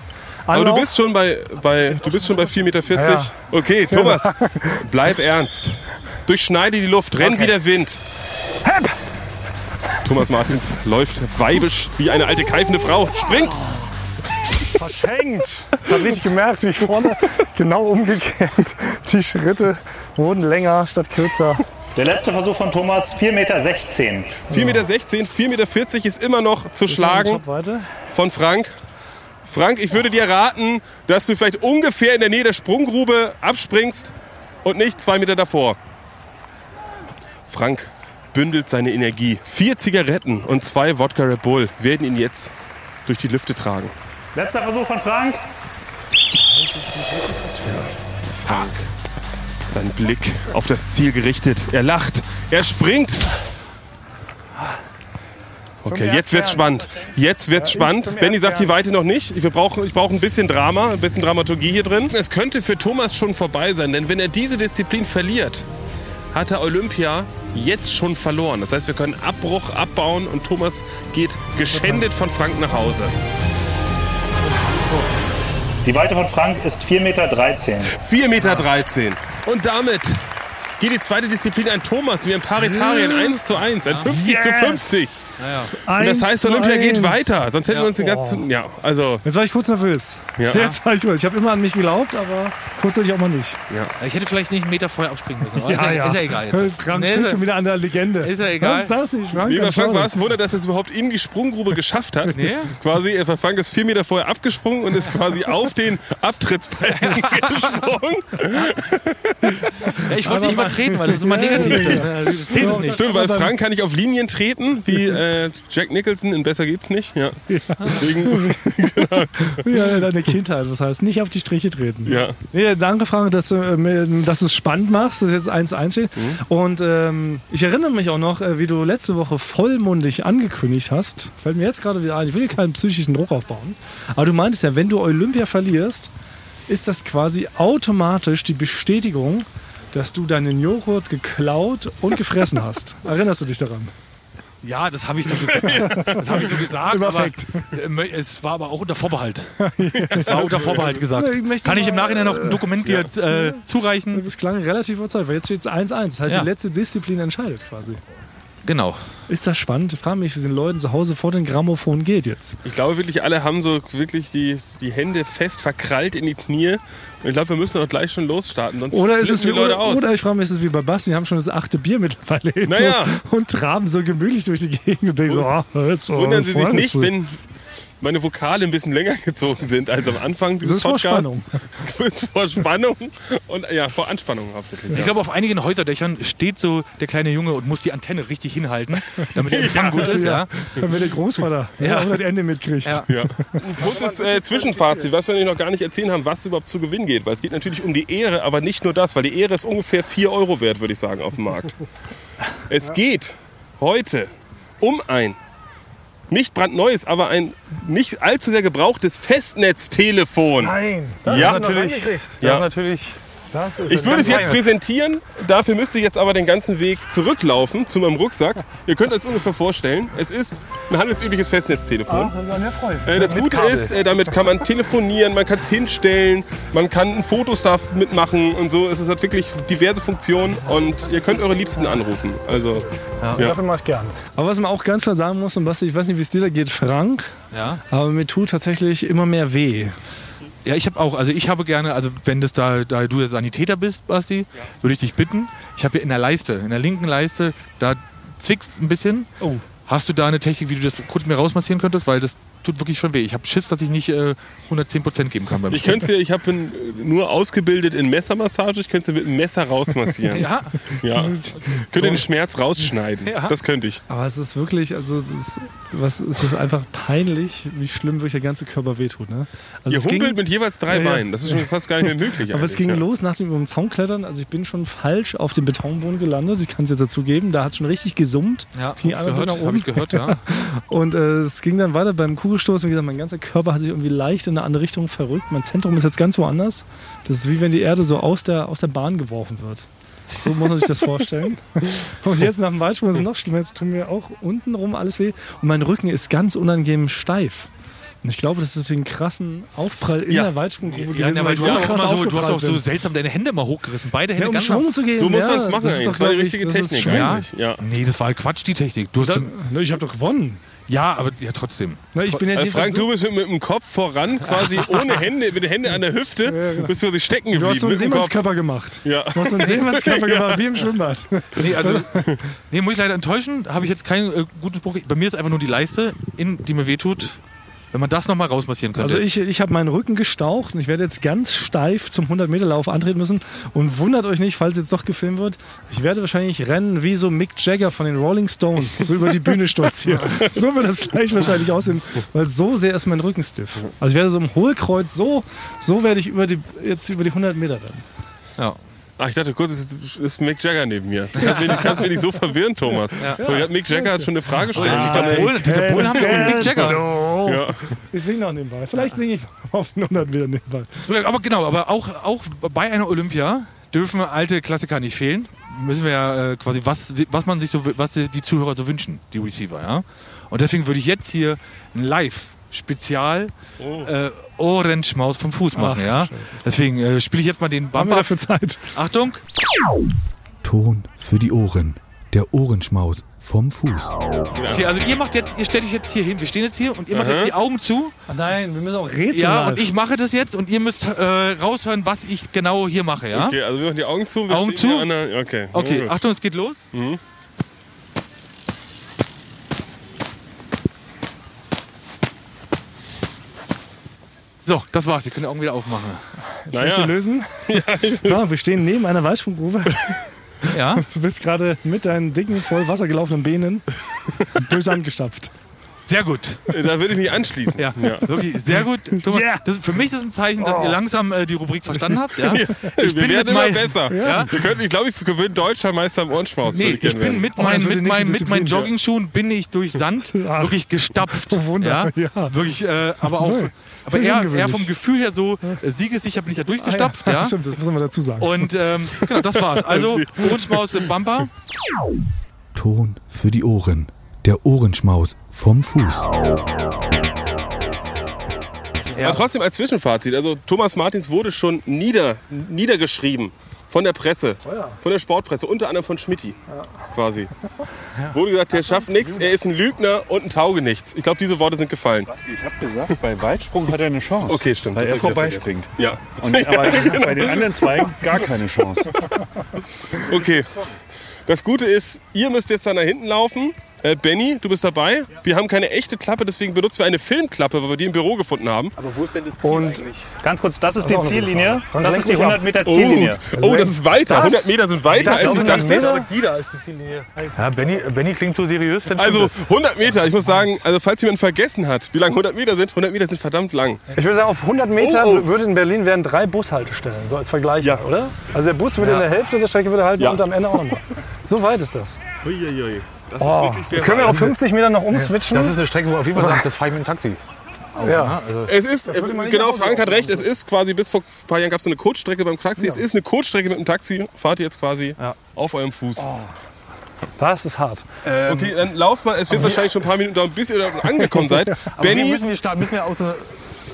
Aber du bist schon bei, bei, du bist schon bei 4,40 Meter. Ja. Okay, Thomas, bleib ernst. Durchschneide die Luft, renn wie der Wind. Thomas Martins läuft weibisch wie eine alte keifende Frau. Springt! verschenkt. Ich habe richtig gemerkt, wie ich vorne genau umgekehrt. Die Schritte wurden länger statt kürzer. Der letzte Versuch von Thomas, 4 Meter 16. 4,16 Meter, 4,40 Meter ist immer noch zu schlagen Topweite. von Frank. Frank, ich würde dir raten, dass du vielleicht ungefähr in der Nähe der Sprunggrube abspringst und nicht zwei Meter davor. Frank bündelt seine Energie. Vier Zigaretten und zwei Wodka Red Bull werden ihn jetzt durch die Lüfte tragen. Letzter Versuch von Frank. Frank, sein Blick auf das Ziel gerichtet. Er lacht, er springt. Okay, jetzt wird's spannend. Jetzt wird's spannend. Benny sagt die. Weite noch nicht. Wir brauchen, ich brauche ein bisschen Drama, ein bisschen Dramaturgie hier drin. Es könnte für Thomas schon vorbei sein, denn wenn er diese Disziplin verliert, hat er Olympia jetzt schon verloren. Das heißt, wir können Abbruch abbauen und Thomas geht geschändet von Frank nach Hause. Die Weite von Frank ist 4 Meter 13. 4,13 Meter. Und damit geht die zweite Disziplin an Thomas, wie ein Pari-Pari, ein 1 zu 1, ein 50 zu 50. Und das heißt, Olympia geht weiter. Sonst hätten wir uns den ganzen. Ja, also. Jetzt war ich kurz nervös. Ja. (laughs) Jetzt war ich kurz. Ich habe immer an mich geglaubt, aber kurzzeitig auch mal nicht. Ich hätte vielleicht nicht einen Meter vorher abspringen müssen. aber Ja, ist, ja, ja. ist ja egal jetzt. (laughs) Frank Nee, steht ist schon ja- wieder an der Legende. Ist ja egal. Was ist das nicht, Frank? Lieber Frank, war es ein Wunder, dass er es überhaupt in die Sprunggrube geschafft hat. Nee. Quasi, äh, Frank ist vier Meter vorher abgesprungen und ist quasi auf den Abtrittsbalken (laughs) gesprungen. Ja, ich wollte nicht übertreten, weil das ist immer negativ. Das zählt nicht. Stimmt, weil Frank kann nicht auf Linien treten, wie äh, Jack Nicholson in Besser geht's nicht. Ja. Deswegen, (laughs) Ja, deine Kindheit, was heißt nicht auf die Striche treten. ja. Nee, danke, Frank, dass du, ähm, dass es spannend machst, dass jetzt 1-1 steht. Mhm. Und ähm, ich erinnere mich auch noch, äh, wie du letzte Woche vollmundig angekündigt hast. Fällt mir jetzt gerade wieder ein, ich will hier keinen psychischen Druck aufbauen. Aber du meintest ja, wenn du Olympia verlierst, ist das quasi automatisch die Bestätigung, dass du deinen Joghurt geklaut und gefressen hast. (laughs) Erinnerst du dich daran? Ja, das habe ich, so ge- (laughs) das hab ich so gesagt. Überfekt. äh, es war aber auch unter Vorbehalt. (laughs) Es war unter Vorbehalt gesagt. Ich Kann ich im Nachhinein noch ein Dokument dir äh, zureichen? Das klang relativ überzeugt, weil jetzt steht es 1-1. Das heißt, Ja. die letzte Disziplin entscheidet quasi. Genau. Ist das spannend? Ich frage mich, wie es den Leuten zu Hause vor den Grammophon geht jetzt. Ich glaube wirklich, alle haben so wirklich die, die Hände fest verkrallt in die Knie. Und ich glaube, wir müssen auch gleich schon losstarten, sonst Oder ist es wie, Leute oder, aus. oder ich frage mich, ist es wie bei Basti, die haben schon das achte Bier mittlerweile Naja. (laughs) und traben so gemütlich durch die Gegend und denken so, ah, jetzt, so, Wundern Sie sich nicht, wenn meine Vokale ein bisschen länger (laughs) gezogen sind als am Anfang dieses ist vor Podcasts. Spannung. (laughs) Kurz vor Spannung und ja, vor Anspannung hauptsächlich. Ich Ja. glaube, auf einigen Häuserdächern steht so der kleine Junge und muss die Antenne richtig hinhalten, damit der Empfang (laughs) gut ist. Ja. Wenn der Großvater ja. auch das Ende mitkriegt. Ja. Ja. Ein kurzes äh, Zwischenfazit, was wir nämlich noch gar nicht erzählen haben, was überhaupt zu gewinnen geht. Weil es geht natürlich um die Ehre, aber nicht nur das, weil die Ehre ist ungefähr 4 Euro wert, würde ich sagen, auf dem Markt. Es geht heute um ein nicht brandneues, aber ein nicht allzu sehr gebrauchtes Festnetztelefon. Nein, das Ja. ist natürlich. Ja. Das ist natürlich. Das ist Ich würde es jetzt präsentieren, dafür müsst ihr jetzt aber den ganzen Weg zurücklaufen zu meinem Rucksack. Ihr könnt euch das ungefähr vorstellen. Es ist ein handelsübliches Festnetztelefon. freuen. Äh, Das Gute Kabel. ist, äh, damit kann man telefonieren, man kann es hinstellen, man kann Fotos da mitmachen und so. Es hat wirklich diverse Funktionen und ihr könnt eure Liebsten anrufen. Also, Ja, Ja. Dafür mache ich gerne. Aber was man auch ganz klar sagen muss, und Basti, ich weiß nicht, wie es dir da geht, Frank, Ja. aber mir tut tatsächlich immer mehr weh. Ja, ich habe auch, also ich habe gerne, also wenn das da, da du der Sanitäter bist, Basti, würde ich dich bitten. Ich habe hier in der Leiste, in der linken Leiste, da zwickst ein bisschen. Oh. Hast du da eine Technik, wie du das kurz mir rausmassieren könntest? Weil das tut wirklich schon weh. Ich habe Schiss, dass ich nicht äh, 110% geben kann beim ich könnte ich habe nur ausgebildet in Messermassage, ich könnte sie mit einem Messer rausmassieren. (laughs) Ja, ja. Könnte den Schmerz rausschneiden. Ja. Das könnte ich. Aber es ist wirklich, also das, was, es ist einfach peinlich, wie schlimm wirklich der ganze Körper wehtut. Ne? Also Ihr ging- humpelt mit jeweils drei Ja, ja. Beinen. Das ist schon fast gar nicht mehr möglich. Aber es ging ja. los nach dem über den Zaun klettern. Also ich bin schon falsch auf dem Betonboden gelandet. Ich kann es jetzt dazugeben. Da hat es schon richtig gesummt. ja Ging hab einmal ich gehört, habe ich gehört, ja. (laughs) Und äh, es ging dann weiter beim Kugelstoß. Wie gesagt, mein ganzer Körper hat sich irgendwie leicht in eine andere Richtung verrückt. Mein Zentrum ist jetzt ganz woanders. Das ist wie wenn die Erde so aus der, aus der Bahn geworfen wird. So muss man sich das vorstellen. (laughs) Und jetzt nach dem Weitsprung ist es noch schlimmer. Jetzt tut mir auch untenrum alles weh. Und mein Rücken ist ganz unangenehm steif. Und ich glaube, das ist wegen krassen Aufprall in Ja. der Weitsprunggrube Ja, gewesen. ja, weil du hast, auch so, du hast auch so seltsam deine Hände immer hochgerissen. Beide Hände Ja, um ganz Schwung zu geben. So muss man es machen das ist doch, Das war die richtige Technik. Ja? Ja. Nee, das war Quatsch, die Technik. Du hast, Da, ne, ich habe doch gewonnen. Ja, aber ja, trotzdem. Ne, ich bin jetzt Also Frank, du bist mit, mit dem Kopf voran, quasi (laughs) ohne Hände, mit den Händen an der Hüfte, bist du sich stecken geblieben. du hast so einen. Seemannskörper gemacht. Ja. Du hast so einen (laughs) Seemannskörper gemacht, wie im Schwimmbad. Nee, also, (laughs) nee, muss ich leider enttäuschen. Habe ich jetzt keinen äh, guten Spruch. Bei mir ist einfach nur die Leiste, in, die mir wehtut. Wenn man das nochmal rausmassieren könnte. Also ich, ich habe meinen Rücken gestaucht und ich werde jetzt ganz steif zum 100-Meter-Lauf antreten müssen. Und wundert euch nicht, falls jetzt doch gefilmt wird. Ich werde wahrscheinlich rennen wie so Mick Jagger von den Rolling Stones, so über die Bühne stolzieren. (laughs) so wird das gleich wahrscheinlich aussehen, weil so sehr ist mein Rücken stiff. Also ich werde so im Hohlkreuz, so, so werde ich über die, jetzt über die 100 Meter rennen. ja. Ach, ich dachte kurz, es ist, Mick Jagger neben mir. Du kannst mich, nicht- kannst mich nicht so verwirren, Thomas. Weil Mick Jagger hat schon eine Frage gestellt. Ah, Dieter Bohlen, Dieter Bohlen haben wir und Mick Jagger. Ja. Ich singe noch nebenbei. Vielleicht singe ich auf den 100 Meter nebenbei. So, aber genau, aber auch, auch bei einer Olympia dürfen alte Klassiker nicht fehlen. Müssen wir ja äh, quasi, was, was man sich so, was die Zuhörer so wünschen, die Receiver, ja. Und deswegen würde ich jetzt hier ein Live-Spezial äh, Ohrenschmaus vom Fuß machen, ja. Deswegen äh, spiele ich jetzt mal den Haben wir Bumper. dafür Zeit? Achtung! Ton für die Ohren. Der Ohrenschmaus vom Fuß. Okay, also ihr macht jetzt, ihr stellt euch jetzt hier hin. Wir stehen jetzt hier und ihr macht Aha. jetzt die Augen zu. Ah, Nein, wir müssen auch Rätsel Ja, live. und ich mache das jetzt und ihr müsst äh, raushören, was ich genau hier mache, ja? Okay, also wir machen die Augen zu. Wir Augen stehen zu? hier an der- okay. Okay, Ja, gut. Achtung, es geht los. Mhm. So, das war's. Ihr könnt die Augen wieder aufmachen. (laughs) Ich möchte lösen. Ja, wir stehen neben einer Waldschwunggrube. (laughs) Ja. (laughs) Du bist gerade mit deinen dicken, voll Wasser gelaufenen Beinen durch Sand gestapft. Sehr gut. Da würde ich mich anschließen. Ja, wirklich sehr gut. Thomas, Yeah. das, für mich ist das ein Zeichen, dass ihr langsam äh, die Rubrik verstanden habt. Ja? (laughs) wir bin werden immer mein- besser. Ja? Wir könnten, ich glaube, ich gewinne Deutscher Meister im Ohrenschmaus. Nee, ich gerne bin mit, Oh, mein, mit, mein, mit meinen ja. Jogging-Schuhen bin ich durch Sand (laughs) Ach. wirklich gestapft. Oh, Wunder, ja? ja. Wirklich, äh, aber auch. Aber eher, eher vom Gefühl her so äh, siegessicher bin ich da durchgestapft. (laughs) Ah, ja. ja? (laughs) Stimmt, das muss man dazu sagen. Und ähm, genau, das war's. (laughs) Also Ohrenschmaus im Bumper. Ton für die Ohren. Der Ohrenschmaus vom Fuß. Aber trotzdem als Zwischenfazit, also Thomas Martins wurde schon nieder, niedergeschrieben von der Presse, von der Sportpresse, unter anderem von Schmidti quasi. (laughs) Wurde gesagt, der schafft nichts, er ist ein Lügner und ein Taugenichts. Ich glaube, diese Worte sind gefallen. Ich habe gesagt, bei Weitsprung hat er eine Chance. Okay, stimmt. Weil das er vorbeispringt. Ja, (laughs) Und, aber bei den anderen zwei gar keine Chance. (laughs) okay. Das Gute ist, ihr müsst jetzt dann nach hinten laufen. Äh, Benny, du bist dabei. Wir haben keine echte Klappe, deswegen benutzen wir eine Filmklappe, weil wir die im Büro gefunden haben. Aber wo ist denn das Ziel Und Ganz kurz, das ist die Ziellinie. Das ist die mich ab. 100 Meter Oh, Ziellinie. oh, das ist weiter. 100 Meter sind weiter, als ich dachte. Die da ist die Ziellinie. Ja, Benny, Benny klingt so seriös. Also es. 100 Meter, ich muss sagen, also falls jemand vergessen hat, wie lang 100 Meter sind, 100 Meter sind verdammt lang. ich würde sagen, auf 100 Meter Oh, oh. würde in Berlin wären drei Bushaltestellen, so als Vergleich, Ja. oder? Also der Bus würde in der Hälfte der Strecke würde halten Ja. und am Ende auch nochmal. (laughs) So weit ist das. Uiuiui. Das Oh. ist Können wir auf 50 Meter noch umswitchen? Das ist eine Strecke, wo auf jeden Fall (laughs) sagt, das fahre ich mit dem Taxi. ja. Es ist, es, man nicht genau, Frank hat recht, es ist quasi, bis vor ein paar Jahren gab es eine Kurzstrecke beim Taxi. Es ist eine Kurzstrecke mit dem Taxi, fahrt ihr jetzt quasi auf eurem Fuß. Oh. Das ist hart. Okay, dann lauft mal, es wird wahrscheinlich schon ein paar Minuten dauern, bis ihr da angekommen (laughs) seid. Benny, müssen wir starten? Müssen wir aus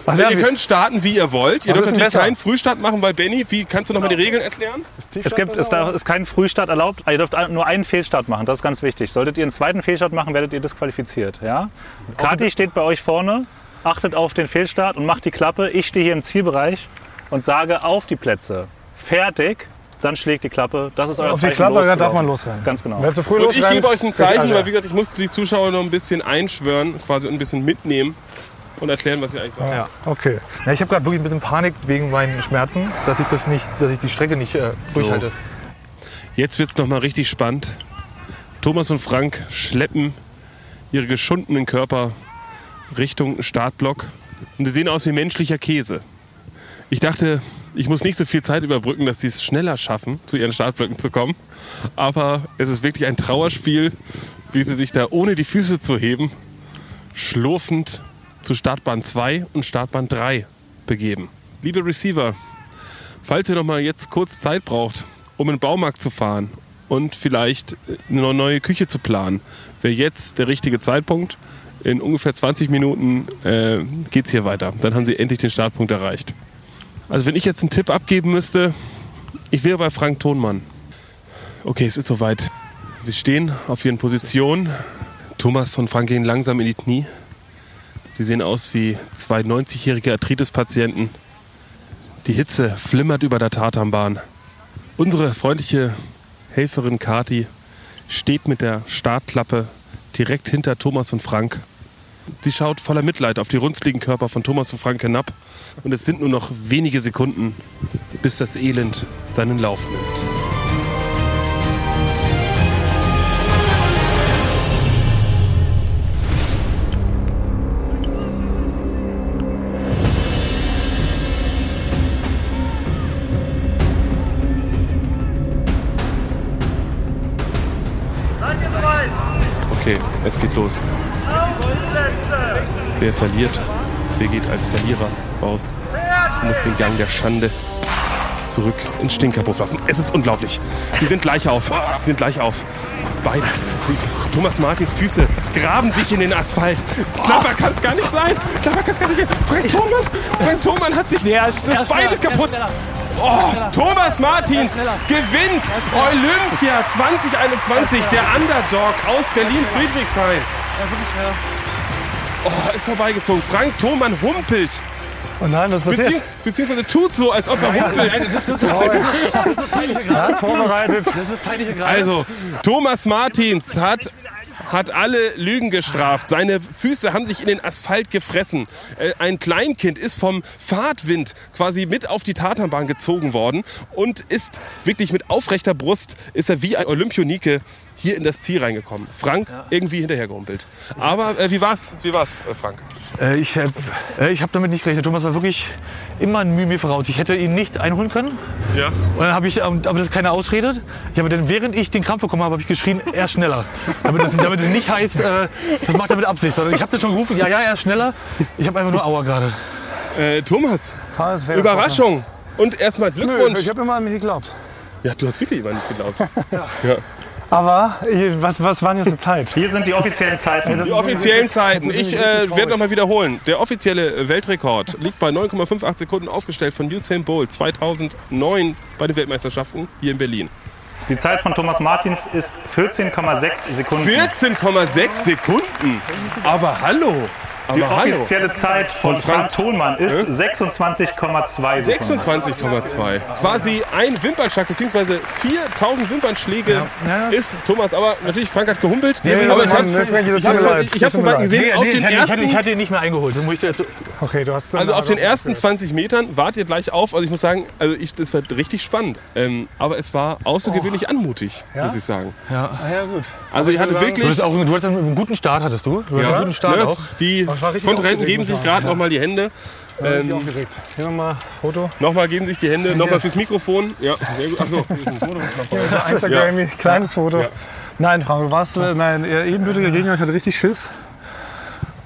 Ach, ihr könnt starten, wie ihr wollt. Ihr dürft natürlich besser? keinen Frühstart machen, weil Benny, wie kannst du nochmal die Regeln erklären? Es gibt, es darf, ist kein Frühstart erlaubt. Ihr dürft nur einen Fehlstart machen. Das ist ganz wichtig. Solltet ihr einen zweiten Fehlstart machen, werdet ihr disqualifiziert. Ja? Kati steht bei euch vorne, achtet auf den Fehlstart und macht die Klappe. Ich stehe hier im Zielbereich und sage auf die Plätze. Fertig. Dann schlägt die Klappe. Das ist euer Auf die Zeichen, Klappe, dann darf man losrennen. Ganz genau. Wer zu früh Und ich gebe euch ein Zeichen, weil wie gesagt, ich muss die Zuschauer noch ein bisschen einschwören, quasi und ein bisschen mitnehmen und erklären, was ihr eigentlich sagt. Okay. Ja, ich habe gerade wirklich ein bisschen Panik wegen meinen Schmerzen, dass ich das nicht, dass ich die Strecke nicht äh, durchhalte. Jetzt wird's noch mal richtig spannend. Thomas und Frank schleppen ihre geschundenen Körper Richtung Startblock und sie sehen aus wie menschlicher Käse. Ich dachte, ich muss nicht so viel Zeit überbrücken, dass sie es schneller schaffen, zu ihren Startblöcken zu kommen. Aber es ist wirklich ein Trauerspiel, wie sie sich da ohne die Füße zu heben, schlurfend zu Startbahn 2 und Startbahn 3 begeben. Liebe Receiver, falls ihr noch mal jetzt kurz Zeit braucht, um in den Baumarkt zu fahren und vielleicht eine neue Küche zu planen, wäre jetzt der richtige Zeitpunkt. In ungefähr 20 Minuten äh, geht es hier weiter. Dann haben sie endlich den Startpunkt erreicht. Also wenn ich jetzt einen Tipp abgeben müsste, ich wäre bei Frank Thonmann. Okay, es ist soweit. Sie stehen auf ihren Positionen. Thomas und Frank gehen langsam in die Knie. Sie sehen aus wie zwei 90-jährige Arthritis-Patienten. Die Hitze flimmert über der Tatanbahn. Unsere freundliche Helferin Kati steht mit der Startklappe direkt hinter Thomas und Frank. Sie schaut voller Mitleid auf die runzligen Körper von Thomas und Frank hinab. Und es sind nur noch wenige Sekunden, bis das Elend seinen Lauf nimmt. Es geht los. Wer verliert, wer geht als Verlierer raus, muss den Gang der Schande zurück ins Stinkerpuff laufen. Es ist unglaublich. Die sind gleich auf. Die sind gleich auf. Beide. Thomas Martins Füße graben sich in den Asphalt. Knapper kann es gar nicht sein. Knapper kann es gar nicht sein. Frank Thoman, Frank Thoman hat sich das Bein ist kaputt. Oh, Thomas Martins gewinnt Olympia 2021, der Underdog aus Berlin-Friedrichshain. Oh, ist vorbeigezogen. Frank Thomann humpelt. Oh nein, was passiert? Beziehungs beziehungsweise tut so, als ob er humpelt. Ja, ist vorbereitet. (laughs) Also, Thomas Martins hat, hat alle Lügen gestraft. Seine Füße haben sich in den Asphalt gefressen. Äh, Ein Kleinkind ist vom Fahrtwind quasi mit auf die Tatanbahn gezogen worden und ist wirklich mit aufrechter Brust, ist er wie ein Olympionike hier in das Ziel reingekommen. Frank irgendwie hinterhergehumpelt. Aber äh, wie war's? Wie war's, äh, Frank? Äh, ich äh, äh, ich habe damit nicht gerechnet. Thomas war wirklich immer ein Mühe mir voraus. Ich hätte ihn nicht einholen können. Ja. Und dann habe ich, ähm, aber das ist keine Ausrede. Ich habe dann, während ich den Krampf bekommen habe, habe ich geschrien, er ist schneller. Damit es, damit es nicht heißt, äh, das macht er mit Absicht. Sondern ich habe das schon gerufen, ja, ja, er ist schneller. Ich habe einfach nur Aua gerade. Äh, Thomas, fair, Überraschung. Und erstmal Nö, Glückwunsch. ich habe immer an mich geglaubt. Ja, du hast wirklich immer nicht geglaubt. (laughs) Aber ich, was, was waren jetzt die Zeit? Hier sind die offiziellen Zeiten. Die offiziellen Zeiten. Ich äh, werde nochmal wiederholen. Der offizielle Weltrekord liegt bei 9,58 Sekunden aufgestellt von Usain Bolt 2009 bei den Weltmeisterschaften hier in Berlin. Die Zeit von Thomas Martins ist 14,6 Sekunden. 14,6 Sekunden? Aber hallo. Die Aber hallo. offizielle Zeit von, Von Frank- Frank Thonmann ist Hä? 26,2 Sekunden. 26,2. Quasi ein Wimpernschlag bzw. 4000 Wimpernschläge Ja, ja. ist Thomas. Aber natürlich, Frank hat gehumpelt. Nee, aber ich Mann, nee, ich mir leid. ich hab's soweit gesehen. Auf ich, den hatte, ich, hatte, ersten ich hatte ihn nicht mehr eingeholt. Dann muss ich jetzt so, Okay, du hast Also auf den ersten 20 Metern wart ihr gleich auf. Also ich muss sagen, also ich, das war richtig spannend. Ähm, aber es war außergewöhnlich anmutig, Ja? muss ich sagen. Ah, ja, gut. Also ihr hattet du, wirklich... hattest auch, du hattest einen guten Start, hattest du. Du hattest einen guten Start ne, auch. Die Kontrahenten geben sich ich gerade sagen. nochmal die Hände. Ähm, Ähm, aufgeregt. Hier nochmal Foto. nochmal geben sich die Hände, nochmal fürs Mikrofon. Ja, sehr gut. Achso, (laughs) Instagram, kleines Foto. Nein, Frank, warst mein äh, ebenbürtiger Gegner. Hatte richtig Schiss.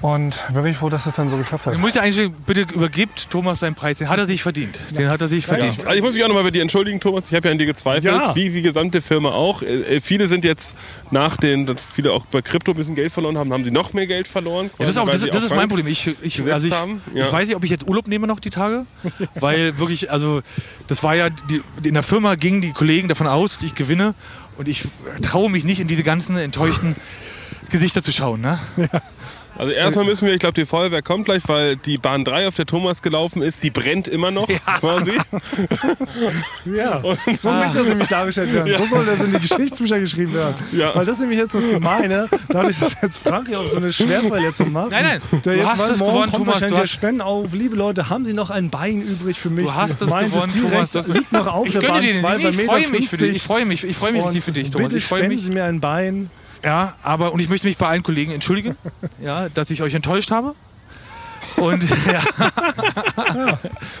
Und bin richtig froh, dass es dann so geklappt hat. Ich muss ja eigentlich bitte übergibt Thomas seinen Preis. Den hat er sich verdient. Den hat er sich verdient. Also ich muss mich auch nochmal bei dir entschuldigen, Thomas. Ich habe ja an dir gezweifelt, Ja. wie die gesamte Firma auch. Äh, äh, viele sind jetzt nach den, dass viele auch bei Krypto ein bisschen Geld verloren haben, haben sie noch mehr Geld verloren. Ja, das ist, auch, das, das ist mein Problem. Ich, ich, also ich, haben. Ja. ich weiß nicht, ob ich jetzt Urlaub nehme noch die Tage, weil wirklich, also das war ja, die, in der Firma gingen die Kollegen davon aus, ich gewinne und ich traue mich nicht in diese ganzen enttäuschten Gesichter zu schauen. Ne? Also erstmal müssen wir, ich glaube, die Feuerwehr kommt gleich, weil die Bahn 3 auf der Thomas gelaufen ist, die brennt immer noch quasi. (laughs) Ja, so möchte das nämlich dargestellt werden. So soll das in die Geschichtsbücher geschrieben werden. Ja. Weil das ist nämlich jetzt das Gemeine, dadurch, dass jetzt Frank hier auch so eine Schwerverletzung macht. Nein, nein, der du jetzt hast es morgen gewonnen, kommt Thomas, wahrscheinlich du der hast- Spenden auf. Liebe Leute, haben Sie noch ein Bein übrig für mich? Du hast es Meins gewonnen, ist direkt, Thomas. Du hast- liegt noch auf Ich der Bahn dir den. 2 bei Ich freue mich für dich. Ich 50. freue mich, ich freue mich Und für dich, Thomas. Bitte Ich freue spenden mich. Sie mir ein Bein. Ja, aber und ich möchte mich bei allen Kollegen entschuldigen, (laughs) ja, dass ich euch enttäuscht habe. Und (laughs) ja.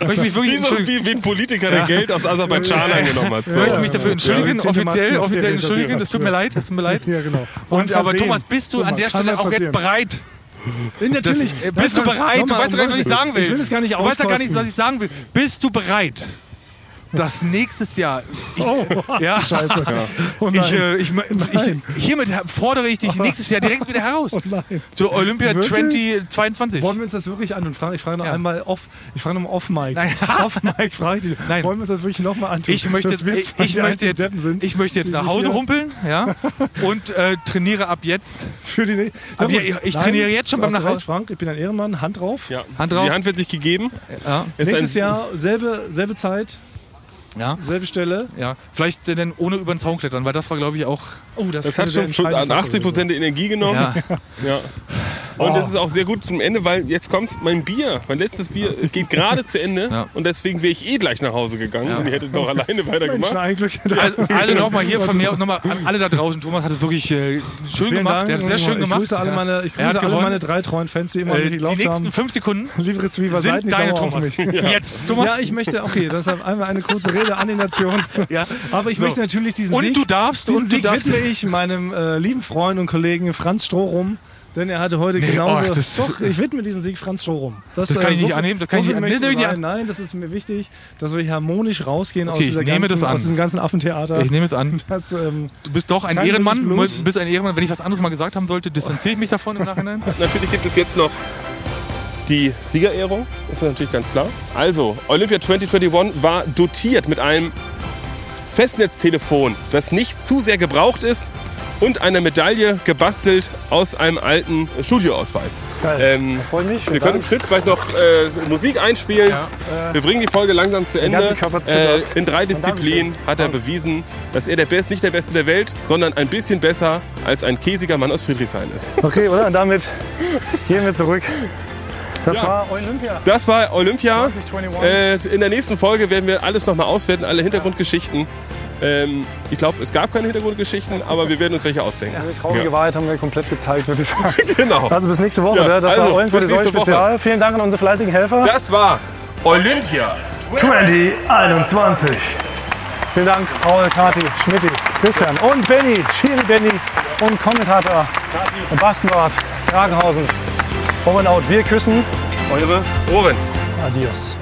ich (laughs) möchte mich wirklich Wie, so, entschuldigen. wie, wie ein Politiker, der Geld aus Aserbaidschan angenommen hat. Ich möchte mich dafür Ja, entschuldigen, ja, offiziell, offiziell entschuldigen. Das tut mir leid, das tut mir leid. Ja, genau. Und aber. Thomas, bist du Guck an der Stelle ja auch jetzt bereit? Natürlich. Äh, Bist du bereit? Du weißt doch gar nicht, was ich sagen will. Ich will es gar nicht Du weißt doch gar nicht, was ich sagen will. Bist du bereit? Dass nächstes Jahr. Ich, ja, Scheiße. (laughs) Oh nein. ich, äh, ich, ich, hiermit fordere ich dich nächstes Jahr direkt wieder heraus. Oh nein. Zur Olympia Wirklich? 2022. Wollen wir uns das wirklich an und fragen? Ich frage noch Ja. einmal off. Ich frage noch off Mike. Nein. (laughs) Off Mike frage ich dich. Nein. Wollen wir uns das wirklich nochmal antun? Ich möchte, wir ich, ich, möchte jetzt, sind, ich möchte jetzt nach Hause humpeln ja, (laughs) und äh, trainiere ab jetzt. Für die ne Aber ja, ich trainiere jetzt schon beim Nachhause. Frank, ich bin ein Ehrenmann. Hand drauf. Ja. Hand drauf. Die Hand wird sich gegeben. Ja, Nächstes Jahr selbe, selbe Zeit, ja, selbe Stelle. ja. Vielleicht äh, dann ohne über den Zaun klettern, weil das war, glaube ich, auch. Oh, das, Das hat schon entscheidende an Faktor 80 Prozent der Energie genommen. Ja. (laughs) Ja. Und das ist auch sehr gut zum Ende, weil jetzt kommt mein Bier, mein letztes Bier, es geht gerade zu Ende Ja. und deswegen wäre ich eh gleich nach Hause gegangen Ja. und ihr hättet doch alleine weitergemacht. Also, also nochmal hier von mir, nochmal an alle da draußen. Thomas hat es wirklich äh, schön Vielen gemacht. Dank. Der hat es sehr schön ich gemacht. Grüße alle meine, ich Er grüße alle gewonnen. meine drei treuen Fans, die immer Äh, nicht die geglaubt nächsten haben. fünf Sekunden seid sind nicht deine Thomas. mich. (laughs) Jetzt, Thomas. Ja, ich möchte, okay, deshalb einmal eine kurze Rede an die Nation. (laughs) Ja. Aber ich So. möchte natürlich diesen Und Sieg, du darfst, diesen und du Sieg darfst. widme ich meinem äh, lieben Freund und Kollegen Franz Strohrum. Denn er hatte heute genauso. oh, das- doch, ich widme diesen Sieg Franz Strohrum. Das kann ich nicht annehmen, das kann so ich nicht annehmen. Das sein. Nein, das ist mir wichtig, dass wir harmonisch rausgehen aus, Okay, ich dieser nehme ganzen, das an. aus diesem ganzen Affentheater. Ich nehme es an. (laughs) das, ähm, Du bist doch ein Ehrenmann. Du bist ein Ehrenmann. Wenn ich was anderes mal gesagt haben sollte, distanziere ich mich davon im Nachhinein. (laughs) Natürlich gibt es jetzt noch die Siegerehrung, ist natürlich ganz klar. Also, Olympia 2021 war dotiert mit einem Festnetztelefon, das nicht zu sehr gebraucht ist und einer Medaille gebastelt aus einem alten Studioausweis. Geil. Ähm, Freue mich. wir können im Schnitt vielleicht noch äh, Musik einspielen. Wir bringen die Folge langsam zu Ende. Äh, in drei Disziplinen hat er bewiesen, dass er der Best, nicht der Beste der Welt, sondern ein bisschen besser als ein käsiger Mann aus Friedrichshain ist. Okay, oder? Und damit gehen wir zurück. Das Ja. war Olympia. Das war Olympia. 2021. Äh, in der nächsten Folge werden wir alles nochmal auswerten, alle Hintergrundgeschichten. Ähm, ich glaube, es gab keine Hintergrundgeschichten, aber wir werden uns welche ausdenken. Die traurige Ja. Wahrheit haben wir komplett gezeigt, würde ich sagen. (laughs) Genau. Also bis nächste Woche. Ja, ne? Das also, war Olympia bis die Säule. Spezial. Vielen Dank an unsere fleißigen Helfer. Das war Olympia. 2021. Vielen Dank, Paul, Kati, Schmitti, Christian und Benny, Schiri Benny und Kommentator Bastenbart, Kragenhausen. Over and out. Wir küssen. Eure Ohren. Adios.